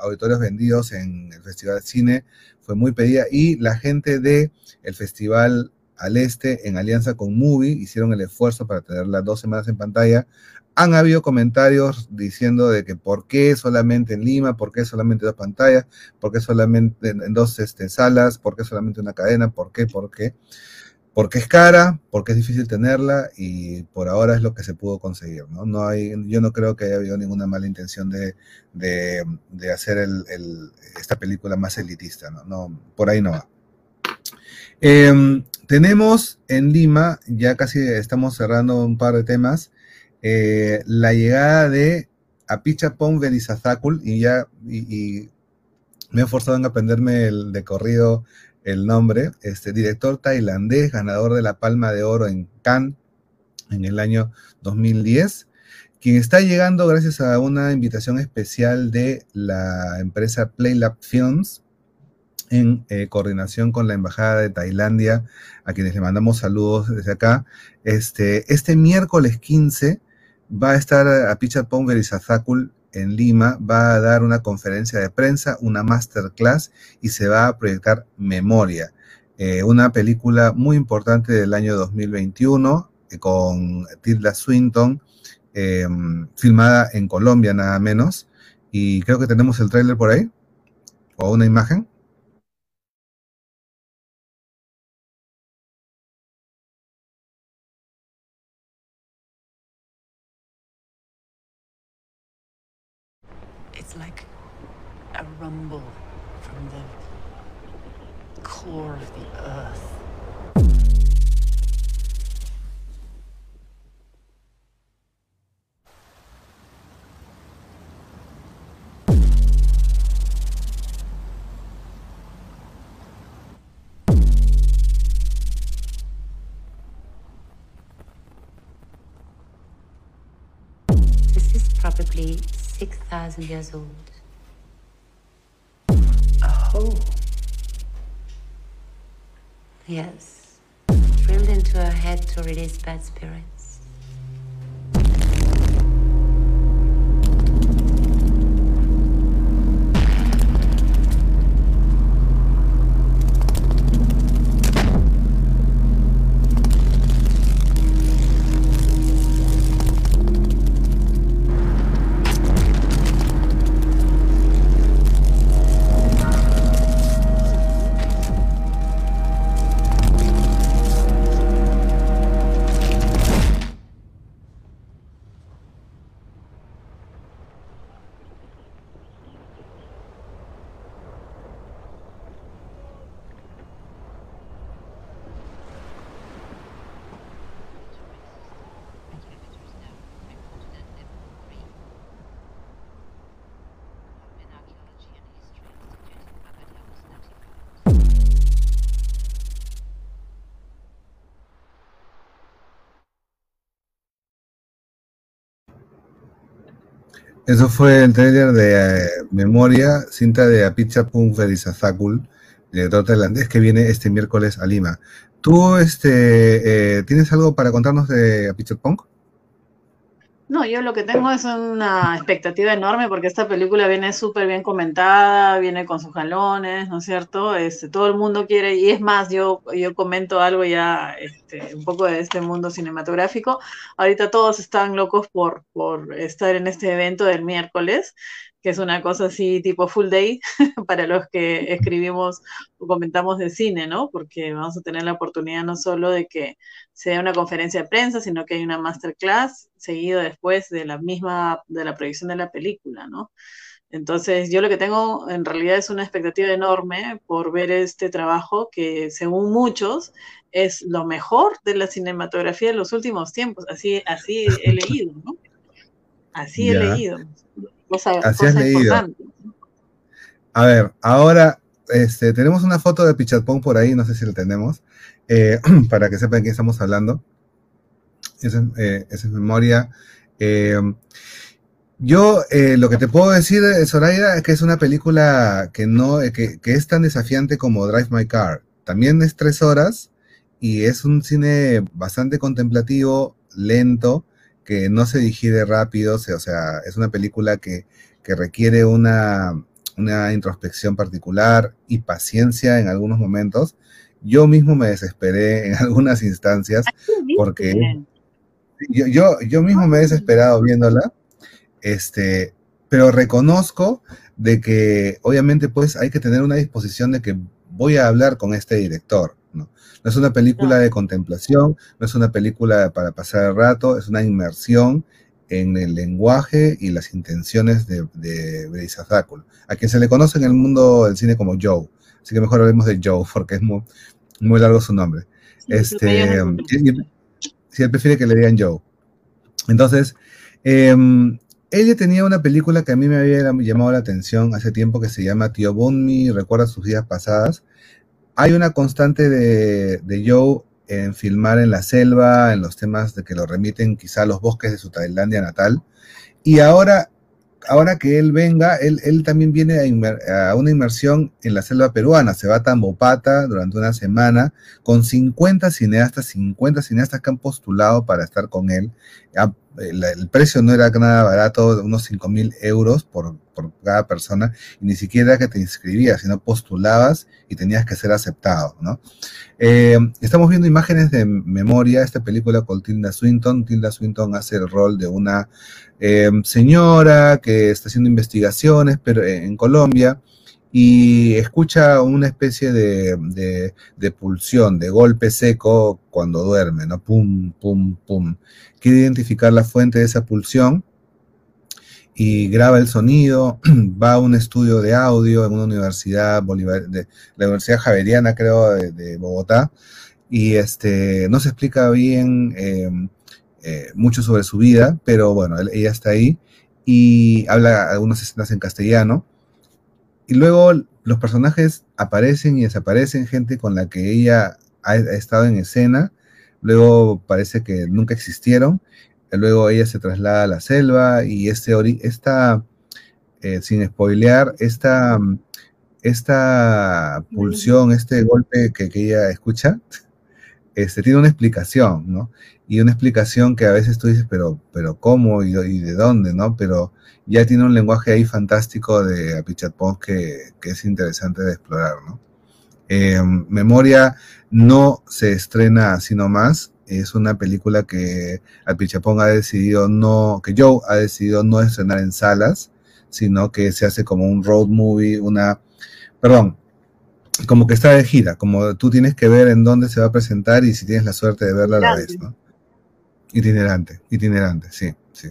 auditorios vendidos en el Festival de Cine, fue muy pedida y la gente de el Festival al Este, en alianza con Movie, hicieron el esfuerzo para tenerla dos semanas en pantalla. Han habido comentarios diciendo de que por qué solamente en Lima, por qué solamente dos pantallas, por qué solamente en, dos este, salas, por qué solamente una cadena, por qué, por qué porque es cara, porque es difícil tenerla y por ahora es lo que se pudo conseguir. ¿no? No hay, yo no creo que haya habido ninguna mala intención de, de, hacer el, esta película más elitista. ¿no? no por ahí no va. Em, tenemos en Lima, ya casi estamos cerrando un par de temas, eh, la llegada de Apichapong Belizazácul y ya me he forzado en aprenderme el de corrido el nombre, este director tailandés, ganador de la Palma de Oro en Cannes en el año 2010, quien está llegando gracias a una invitación especial de la empresa Playlab Films en eh, coordinación con la Embajada de Tailandia, a quienes le mandamos saludos desde acá. Este, este miércoles 15 va a estar a Pichat y Sazakul en Lima va a dar una conferencia de prensa, una masterclass y se va a proyectar Memoria, eh, una película muy importante del año 2021 eh, con Tilda Swinton, em, filmada en Colombia nada menos. Y creo que tenemos el tráiler por ahí, o una imagen. Core of the earth. This is probably 6,000 years old. Yes. Drilled into her head to release bad spirits. Eso fue el trailer de eh, Memoria, cinta de Apichapong Ferizazakul, director tailandés que viene este miércoles a Lima. ¿Tú este, eh, tienes algo para contarnos de Apichapong? No, yo lo que tengo es una expectativa enorme porque esta película viene súper bien comentada, viene con sus jalones, ¿no es cierto? Este, todo el mundo quiere, y es más, yo, yo comento algo ya, este, un poco de este mundo cinematográfico. Ahorita todos están locos por, por estar en este evento del miércoles que es una cosa así tipo full day (laughs) para los que escribimos o comentamos de cine, ¿no? Porque vamos a tener la oportunidad no solo de que sea una conferencia de prensa, sino que hay una masterclass seguido después de la misma, de la proyección de la película, ¿no? Entonces, yo lo que tengo en realidad es una expectativa enorme por ver este trabajo que, según muchos, es lo mejor de la cinematografía de los últimos tiempos. Así, así he (laughs) leído, ¿no? Así he leído. Así has leído. A ver, ahora este, tenemos una foto de Pichatpong por ahí, no sé si la tenemos, eh, (clears throat) para que sepan de quién estamos hablando. Esa, eh, es memoria. Eh, yo lo que te puedo decir, Soraya, es que es una película que no, que, que, es tan desafiante como Drive My Car. También es tres horas y es un cine bastante contemplativo, lento, que no se digiere rápido, o sea, es una película que, que requiere una, una introspección particular y paciencia en algunos momentos. Yo mismo me desesperé (laughs) en algunas instancias porque yo, yo, yo mismo me he desesperado viéndola, este, pero reconozco de que obviamente pues hay que tener una disposición de que voy a hablar con este director. No, no es una película de contemplación, no es una película para pasar el rato, es una inmersión en el lenguaje y las intenciones de, de a quien se le conoce en el mundo del cine como Joe. Así que mejor hablemos de Joe, porque es muy, muy largo su nombre. este, si él prefiere que le digan Joe. Entonces, em, ella tenía una película que a mí me había llamado la atención hace tiempo que se llama Tío Bunny, recuerda sus vidas pasadas. Hay una constante de, de Joe en filmar en la selva, en los temas de que lo remiten quizá a los bosques de su Tailandia natal. Y ahora, ahora que él venga, él, él también viene a, una inmersión en la selva peruana. Se va a Tambopata durante una semana con 50 cineastas, 50 cineastas que han postulado para estar con él. El, precio no era nada barato, unos 5 mil euros por, por cada persona, y ni siquiera que te inscribías, sino postulabas y tenías que ser aceptado, ¿no? Eh, estamos viendo imágenes de memoria, esta película con Tilda Swinton. Tilda Swinton hace el rol de una eh, señora que está haciendo investigaciones pero, eh, en Colombia y escucha una especie de, de, pulsión, de golpe seco cuando duerme, ¿no? Pum, pum, pum. Quiere identificar la fuente de esa pulsión y graba el sonido, (clears throat) va a un estudio de audio en una universidad Bolívar, de la Universidad Javeriana, creo, de, Bogotá, y este, no se explica bien em, eh, mucho sobre su vida, pero bueno, ella está ahí y habla algunas escenas en castellano, y luego los personajes aparecen y desaparecen, gente con la que ella ha estado en escena, luego parece que nunca existieron, luego ella se traslada a la selva y este esta, eh, sin spoilear, esta, esta pulsión, este golpe que, ella escucha, este, tiene una explicación, ¿no? Y una explicación que a veces tú dices, pero, pero ¿cómo y, de dónde, no? Pero ya tiene un lenguaje ahí fantástico de Apichatpong que, que es interesante de explorar, ¿no? Eh, Memoria no se estrena así nomás, es una película que Alpichapón ha decidido no, que Joe ha decidido no estrenar en salas, sino que se hace como un road movie, una, perdón, como que está de gira, como tú tienes que ver en dónde se va a presentar y si tienes la suerte de verla a la vez, ¿no? Itinerante, itinerante, sí, sí.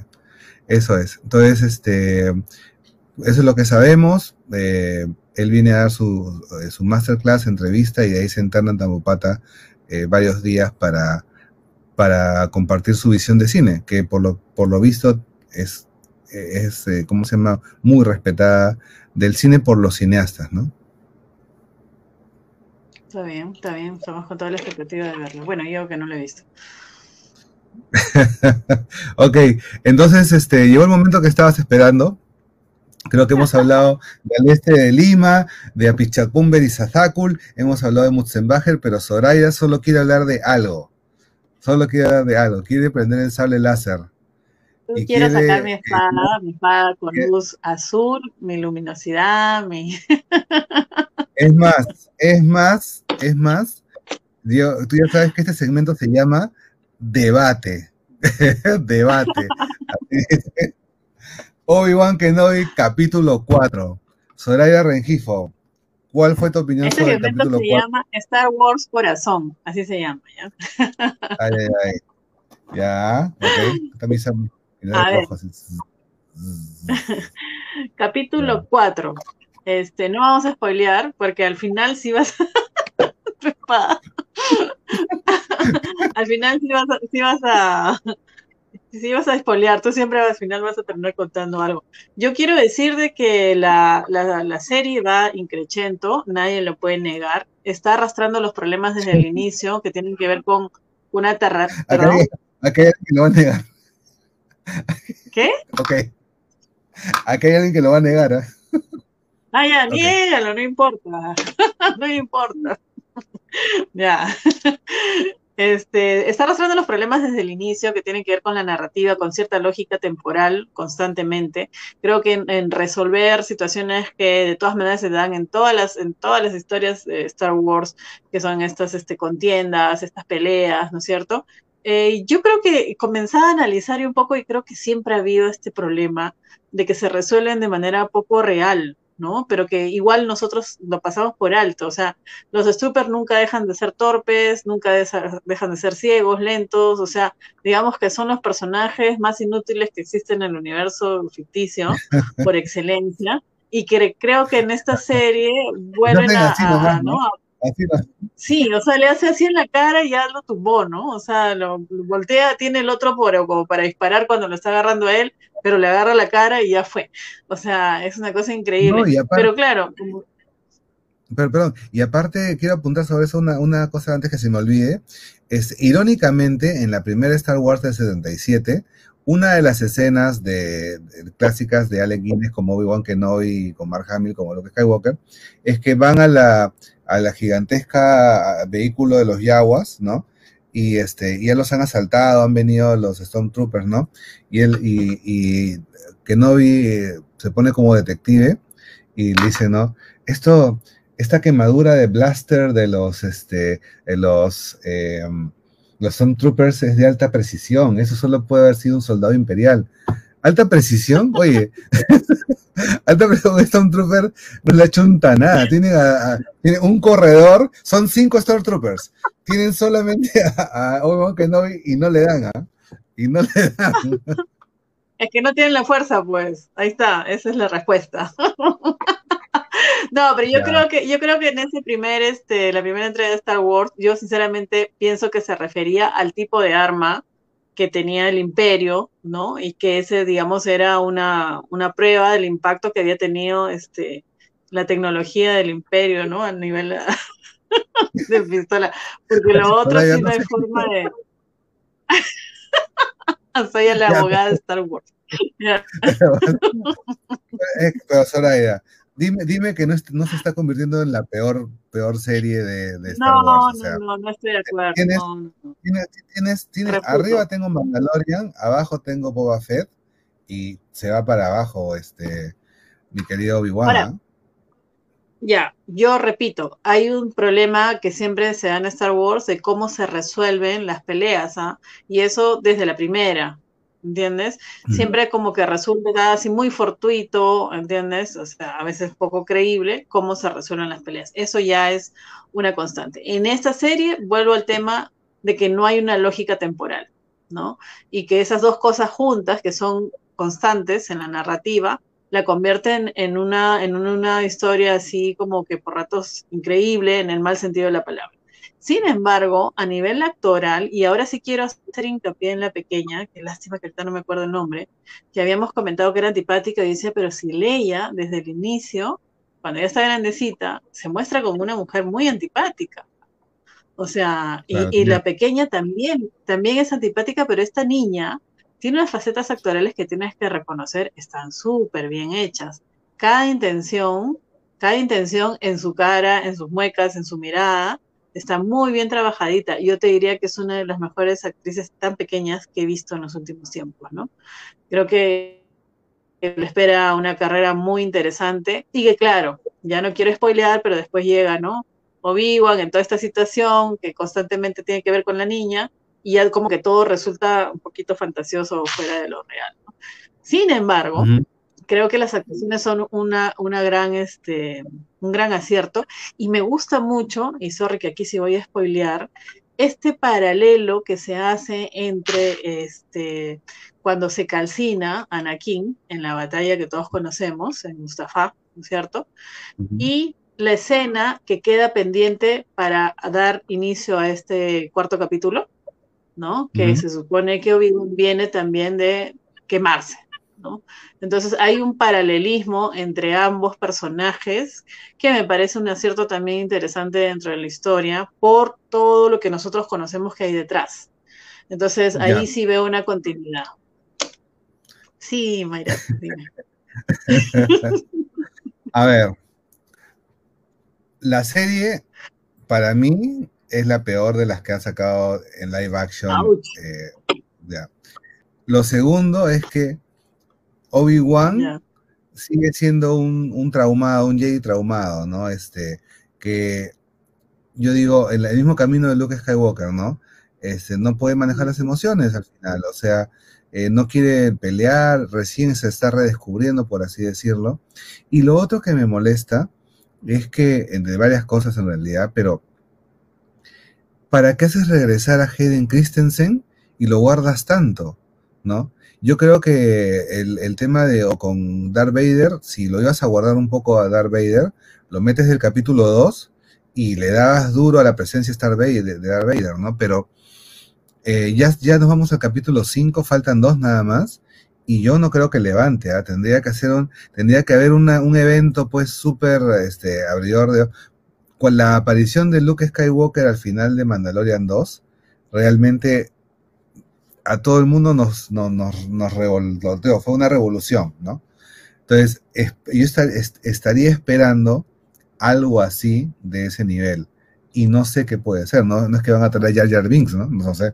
Eso es. Entonces, este, eso es lo que sabemos. Eh, él viene a dar su, eh, su masterclass, entrevista, y de ahí se interna en Tambopata eh, varios días para para compartir su visión de cine, que por lo, por lo visto es, es eh, ¿cómo se llama?, muy respetada del cine por los cineastas, ¿no? Está bien, está bien, estamos con toda la expectativa de verlo. Bueno, yo que no lo he visto. (laughs) ok, entonces este, llegó el momento que estabas esperando. Creo que hemos hablado del este de Lima, de Apichacumber y Zazacul, hemos hablado de Mutzenbacher, pero Soraya solo quiere hablar de algo. Solo quiere de algo, quiere prender el sable láser. quiero quiere, sacar mi espada, mi espada con luz azul, mi luminosidad, mi... (laughs) Es más, es más, es más, tú ya sabes que este segmento se llama debate. (laughs) debate. (laughs) Obi-Wan Kenobi, capítulo 4. Soraya Rengifo, ¿Cuál fue tu opinión este sobre el capítulo se llama Star Wars Corazón, así se llama, ¿ya? (laughs) Ay, ay, ay. Ya, ok. También se... A ver. capítulo 4. Este, no vamos a spoilear, porque al final sí vas a... (laughs) (laughs) al final sí vas a, sí vas a si vas a espolear, tú siempre al final vas a terminar contando algo. Yo quiero decir de que la, la, serie va increchento, nadie lo puede negar. Está arrastrando los problemas desde el inicio que tienen que ver con una terra. Hay, alguien que lo va a negar. ¿Qué? Ok. Aquí hay alguien que lo va a negar. ¿eh? Ah, ya, niégalo, no importa. (laughs) no importa. ya. Este, está arrastrando los problemas desde el inicio que tienen que ver con la narrativa, con cierta lógica temporal constantemente. Creo que en, resolver situaciones que de todas maneras se dan en todas las, en todas las historias de Star Wars, que son estas este, contiendas, estas peleas, ¿no es cierto? Eh, yo creo que comenzaba a analizar un poco y creo que siempre ha habido este problema de que se resuelven de manera poco real, ¿no? Pero que igual nosotros lo pasamos por alto, o sea, los Stroopers nunca dejan de ser torpes, nunca dejan de ser ciegos, lentos, o sea, digamos que son los personajes más inútiles que existen en el universo ficticio, (laughs) por excelencia, y que creo que en esta serie vuelven a, ¿no? Sí, o sea, le hace así en la cara y ya lo tumbó, ¿no? O sea, lo, voltea, tiene el otro por, como para disparar cuando lo está agarrando a él, pero le agarra la cara y ya fue. O sea, es una cosa increíble. pero claro. Pero, perdón, y aparte quiero apuntar sobre eso una, una cosa antes que se me olvide. Es, irónicamente, en la primera Star Wars del 77, una de las escenas de, clásicas de Alec Guinness como Obi-Wan Kenobi y con Mark Hamill como Luke Skywalker, es que van a la, a la gigantesca vehículo de los Yaguas, ¿no? Y este, ya los han asaltado, han venido los Stormtroopers, ¿no? Y él, y, y Kenobi se pone como detective y dice, ¿no? Esto, esta quemadura de blaster de los, este, de los, eh, los Stormtroopers es de alta precisión. Eso solo puede haber sido un soldado imperial. Alta precisión, oye, (laughs) alta precisión, Stormtrooper no le ha hecho un nada. Tiene, tiene un corredor, son cinco Stormtroopers. Tienen solamente a, Obi-Wan Kenobi y no le dan, ¿ah? Y no le dan. (laughs) Es que no tienen la fuerza, pues. Ahí está, esa es la respuesta. (laughs) No, pero yo creo que yo creo que en ese primer este la primera entrega de Star Wars, yo sinceramente pienso que se refería al tipo de arma que tenía el imperio, ¿no? Y que ese, digamos, era una, una prueba del impacto que había tenido este, la tecnología del imperio, ¿no? A nivel (laughs) de pistola. Porque lo otro sí no hay forma de... (laughs) Soy la abogada de Star Wars. (laughs) pero Soraya, Dime, dime que no, no, se está convirtiendo en la peor, peor serie de, de Star Wars. no, no, no estoy de acuerdo. Tienes, tienes, arriba tengo Mandalorian, abajo tengo Boba Fett y se va para abajo este mi querido Obi-Wan. Ya, yo repito, hay un problema que siempre se da en Star Wars de cómo se resuelven las peleas, ¿ah? y eso desde la primera. ¿Entiendes? Siempre como que resulta así muy fortuito, ¿entiendes? O sea, a veces poco creíble cómo se resuelven las peleas. Eso ya es una constante. En esta serie vuelvo al tema de que no hay una lógica temporal, ¿no? Y que esas dos cosas juntas, que son constantes en la narrativa, la convierten en una, en una historia así como que por ratos increíble, en el mal sentido de la palabra. Sin embargo, a nivel actoral, y ahora sí quiero hacer hincapié en la pequeña, que lástima que ahorita no me acuerdo el nombre, que habíamos comentado que era antipática, y dice, pero si Leia, desde el inicio, cuando ella está grandecita, se muestra como una mujer muy antipática. O sea, y, la pequeña también, también es antipática, pero esta niña tiene unas facetas actorales que tienes que reconocer, están súper bien hechas. Cada intención, cada intención en su cara, en sus muecas, en su mirada, está muy bien trabajadita. Yo te diría que es una de las mejores actrices tan pequeñas que he visto en los últimos tiempos, ¿no? Creo que le espera una carrera muy interesante y que claro, ya no quiero spoilear, pero después llega, ¿no? Obi-Wan en toda esta situación que constantemente tiene que ver con la niña y ya como que todo resulta un poquito fantasioso fuera de lo real. ¿no? Sin embargo, creo que las actuaciones son una, una gran, este, un gran acierto y me gusta mucho, y sorry que aquí sí voy a spoilear, este paralelo que se hace entre este, cuando se calcina Anakin en la batalla que todos conocemos, en Mustafa, ¿no es cierto? Y la escena que queda pendiente para dar inicio a este cuarto capítulo, ¿no? Que se supone que obi viene también de quemarse, entonces hay un paralelismo entre ambos personajes que me parece un acierto también interesante dentro de la historia por todo lo que nosotros conocemos que hay detrás. Entonces ahí sí veo una continuidad. Sí, Mayra, dime. (laughs) A ver, la serie para mí es la peor de las que han sacado en live action. Eh, ya. Lo segundo es que Obi-Wan sigue siendo un, un, traumado, un Jedi traumado, ¿no? Este, que yo digo, en el mismo camino de Luke Skywalker, ¿no? Este, no puede manejar las emociones al final, o sea, eh, no quiere pelear, recién se está redescubriendo, por así decirlo. Y lo otro que me molesta es que, entre varias cosas en realidad, pero ¿para qué haces regresar a Hayden Christensen y lo guardas tanto? ¿No? Yo creo que el, tema de o con Darth Vader, si lo ibas a guardar un poco a Darth Vader, lo metes del capítulo 2 y le das duro a la presencia de Darth Vader, ¿no? Pero eh, ya, ya nos vamos al capítulo 5, faltan dos nada más, y yo no creo que levante, ¿ah? tendría que hacer un, tendría que haber un evento pues súper este, abridor de... Con la aparición de Luke Skywalker al final de Mandalorian 2, realmente a todo el mundo nos, nos, nos, revolteó, fue una revolución, ¿no? Entonces, yo estaría esperando algo así de ese nivel. Y no sé qué puede ser, ¿no? No es que van a traer Jar Jar Binks, ¿no? No sé.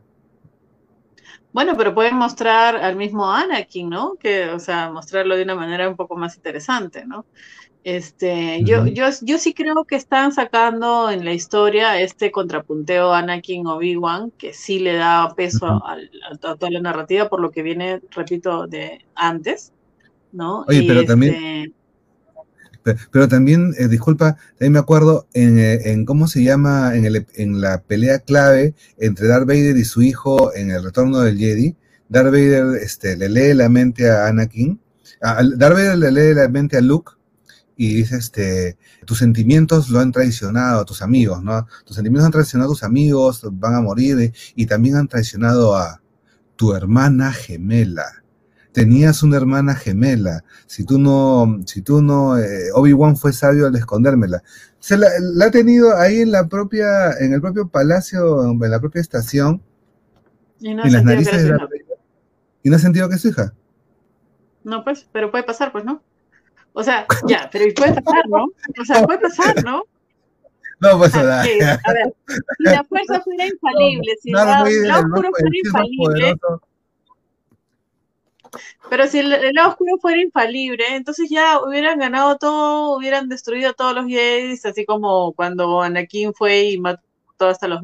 Bueno, pero pueden mostrar al mismo Anakin, ¿no? Que, o sea, mostrarlo de una manera un poco más interesante, ¿no? Este, yo, yo, yo sí creo que están sacando en la historia este contrapunteo Anakin Obi-Wan, que sí le da peso a, toda la narrativa por lo que viene, repito, de antes, ¿no? Oye, pero también este, pero, también, eh, disculpa, también me acuerdo eh, en, cómo se llama en, el, en, la pelea clave entre Darth Vader y su hijo en el retorno del Jedi. Darth Vader este, le lee la mente a Anakin. Darth Vader le lee la mente a Luke y dice, este, tus sentimientos lo han traicionado a tus amigos, ¿no? Tus sentimientos han traicionado a tus amigos, van a morir y también han traicionado a tu hermana gemela tenías una hermana gemela, si tú no, si tú no, eh, Obi-Wan fue sabio al escondérmela. Se la, ha tenido ahí en la propia, en el propio palacio, en la propia estación, y no en las narices de la ¿Y no ha sentido que es su hija? No, pues, pero puede pasar, pues, ¿no? O sea, ya, pero puede pasar, ¿no? O sea, puede pasar, ¿no? No, pues nada. A ver, si la (laughs) fuerza fuera infalible, si la, la oscuro fuera infalible, pero si el, lado oscuro fuera infalible, entonces ya hubieran ganado todo, hubieran destruido a todos los Jedi, así como cuando Anakin fue y mató hasta los,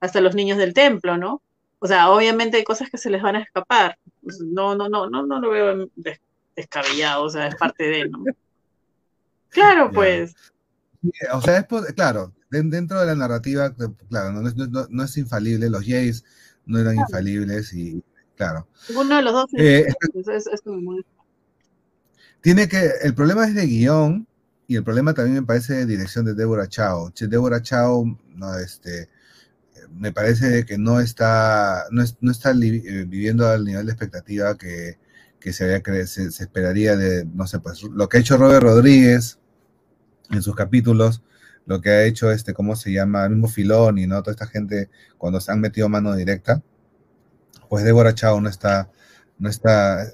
hasta los niños del templo, ¿no? O sea, obviamente hay cosas que se les van a escapar. No, no, no, no, no lo veo descabellado, o sea, es parte de él, ¿no? Claro, pues. O sea, es, claro, dentro de la narrativa, claro, no, no, no es infalible, los Jays no eran infalibles y Claro. Uno de los dos eh, (laughs) Tiene que, el problema es de guion y el problema también me parece de dirección de Deborah Chao. Deborah Chao, no, este, me parece que no está, no, está eh, viviendo al nivel de expectativa que, se, había, se, esperaría de, no sé, pues lo que ha hecho Robert Rodríguez en sus capítulos, lo que ha hecho este, ¿cómo se llama? El mismo Filón y ¿no? Toda esta gente cuando se han metido mano directa pues Débora Chao no está, no está,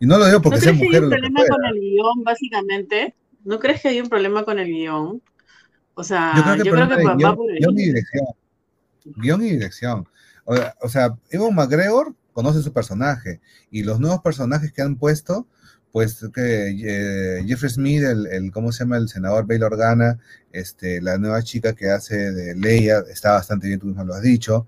y no lo digo porque ¿No sea mujer. Que hay un problema con el guion, básicamente? ¿No crees que hay un problema con el guion? O sea, yo creo que, va, por guion y dirección. Guión y dirección. O, sea, Evan McGregor conoce su personaje y los nuevos personajes que han puesto, pues que eh, Jeffrey Smith, el, el, ¿cómo se llama? El senador Bail Organa, este, la nueva chica que hace de Leia, está bastante bien, tú mismo lo has dicho.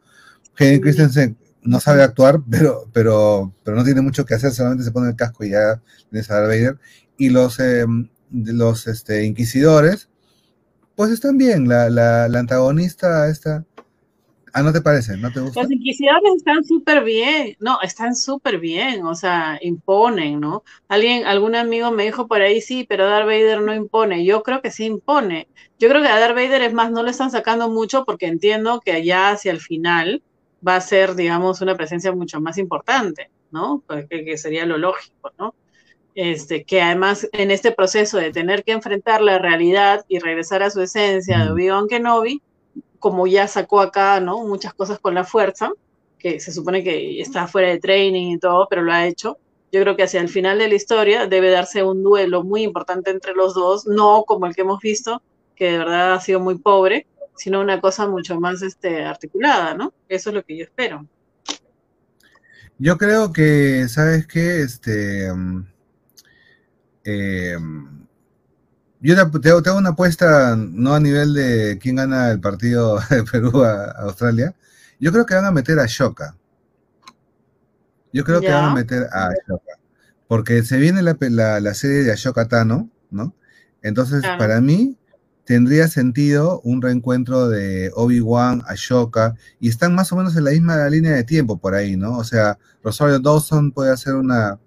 Hayden Christensen no sabe actuar, pero, pero, pero no tiene mucho que hacer, solamente se pone el casco y ya tiene a Darth Vader. Y los, eh, los este, inquisidores, pues están bien. La, la, la, antagonista esta. Ah, ¿no te parece? ¿No te gusta? Los inquisidores están súper bien. No, están súper bien. O sea, imponen, ¿no? Alguien, algún amigo me dijo por ahí, sí, pero Darth Vader no impone. Yo creo que sí impone. Yo creo que a Darth Vader es más, no le están sacando mucho porque entiendo que allá hacia el final va a ser, digamos, una presencia mucho más importante, ¿no? Que, sería lo lógico, ¿no? Este, que además en este proceso de tener que enfrentar la realidad y regresar a su esencia de Obi-Wan Kenobi, como ya sacó acá, ¿no? Muchas cosas con la fuerza, que se supone que está fuera de training y todo, pero lo ha hecho. Yo creo que hacia el final de la historia debe darse un duelo muy importante entre los dos, no como el que hemos visto, que de verdad ha sido muy pobre, sino una cosa mucho más este, articulada, ¿no? Eso es lo que yo espero. Yo creo que, ¿sabes qué? Este, mm, em, yo te, hago una apuesta, no a nivel de quién gana el partido (laughs) de Perú a, Australia. Yo creo que van a meter a Shoka. Yo creo que van a meter a Ashoka. Porque se viene la, serie de Ashoka Tano, ¿no? Entonces, para mí, tendría sentido un reencuentro de Obi-Wan, Ashoka, y están más o menos en la misma línea de tiempo por ahí, ¿no? O sea, Rosario Dawson puede hacer una,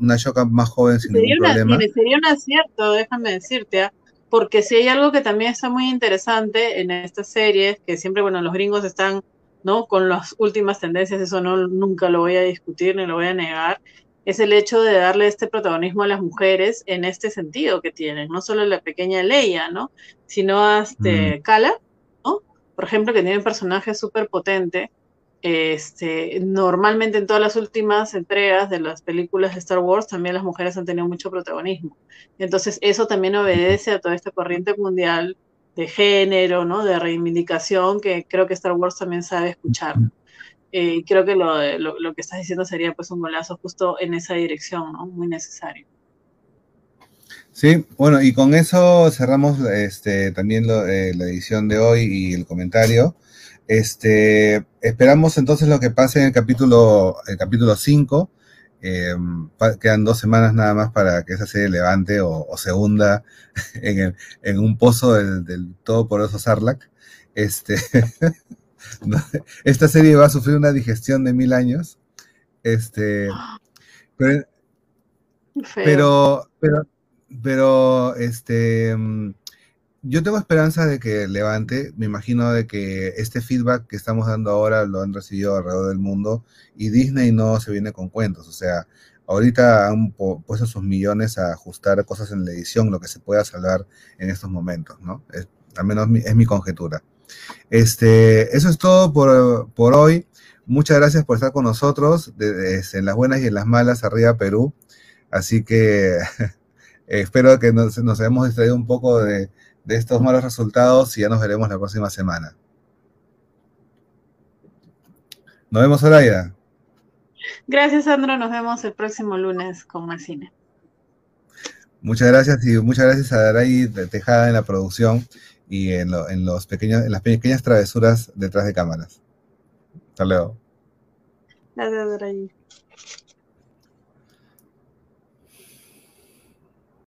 una Ashoka más joven sin ningún problema. Sería un acierto, déjame decirte, ¿ah? porque si hay algo que también está muy interesante en estas series, que siempre, bueno, los gringos están, ¿no? Con las últimas tendencias, eso no, nunca lo voy a discutir ni lo voy a negar, es el hecho de darle este protagonismo a las mujeres en este sentido que tienen, no solo la pequeña Leia, ¿no? Sino a este, Kala, ¿no? Por ejemplo, que tiene un personaje súper potente. Este, normalmente en todas las últimas entregas de las películas de Star Wars también las mujeres han tenido mucho protagonismo. Entonces eso también obedece a toda esta corriente mundial de género, ¿no? De reivindicación que creo que Star Wars también sabe escuchar. Eh, creo que lo, lo, que estás diciendo sería pues un golazo justo en esa dirección, ¿no? Muy necesario. Sí, bueno, y con eso cerramos este, también eh, la edición de hoy y el comentario. Este, esperamos entonces lo que pase en el capítulo, el capítulo 5. Em, quedan dos semanas nada más para que esa serie levante o, se hunda (laughs) en, en un pozo del, del todopoderoso Sarlacc. Este, (laughs) Esta serie va a sufrir una digestión de mil años. Este, pero, pero, pero, este, mm, yo tengo esperanza de que levante. Me imagino de que este feedback que estamos dando ahora lo han recibido alrededor del mundo y Disney no se viene con cuentos. O sea, ahorita han puesto sus millones a ajustar cosas en la edición, lo que se pueda salvar en estos momentos, ¿no? al menos es mi conjetura. Este, eso es todo por, hoy. Muchas gracias por estar con nosotros en las buenas y en las malas, arriba Perú. Así que (laughs) espero que nos, nos hayamos distraído un poco de, estos malos resultados y ya nos veremos la próxima semana. Nos vemos, Zoraida. Gracias, Sandro. Nos vemos el próximo lunes con más cine. Muchas gracias y muchas gracias a Daray Tejada en la producción y en, los pequeños, en las pequeñas travesuras detrás de cámaras. Hasta luego. Gracias,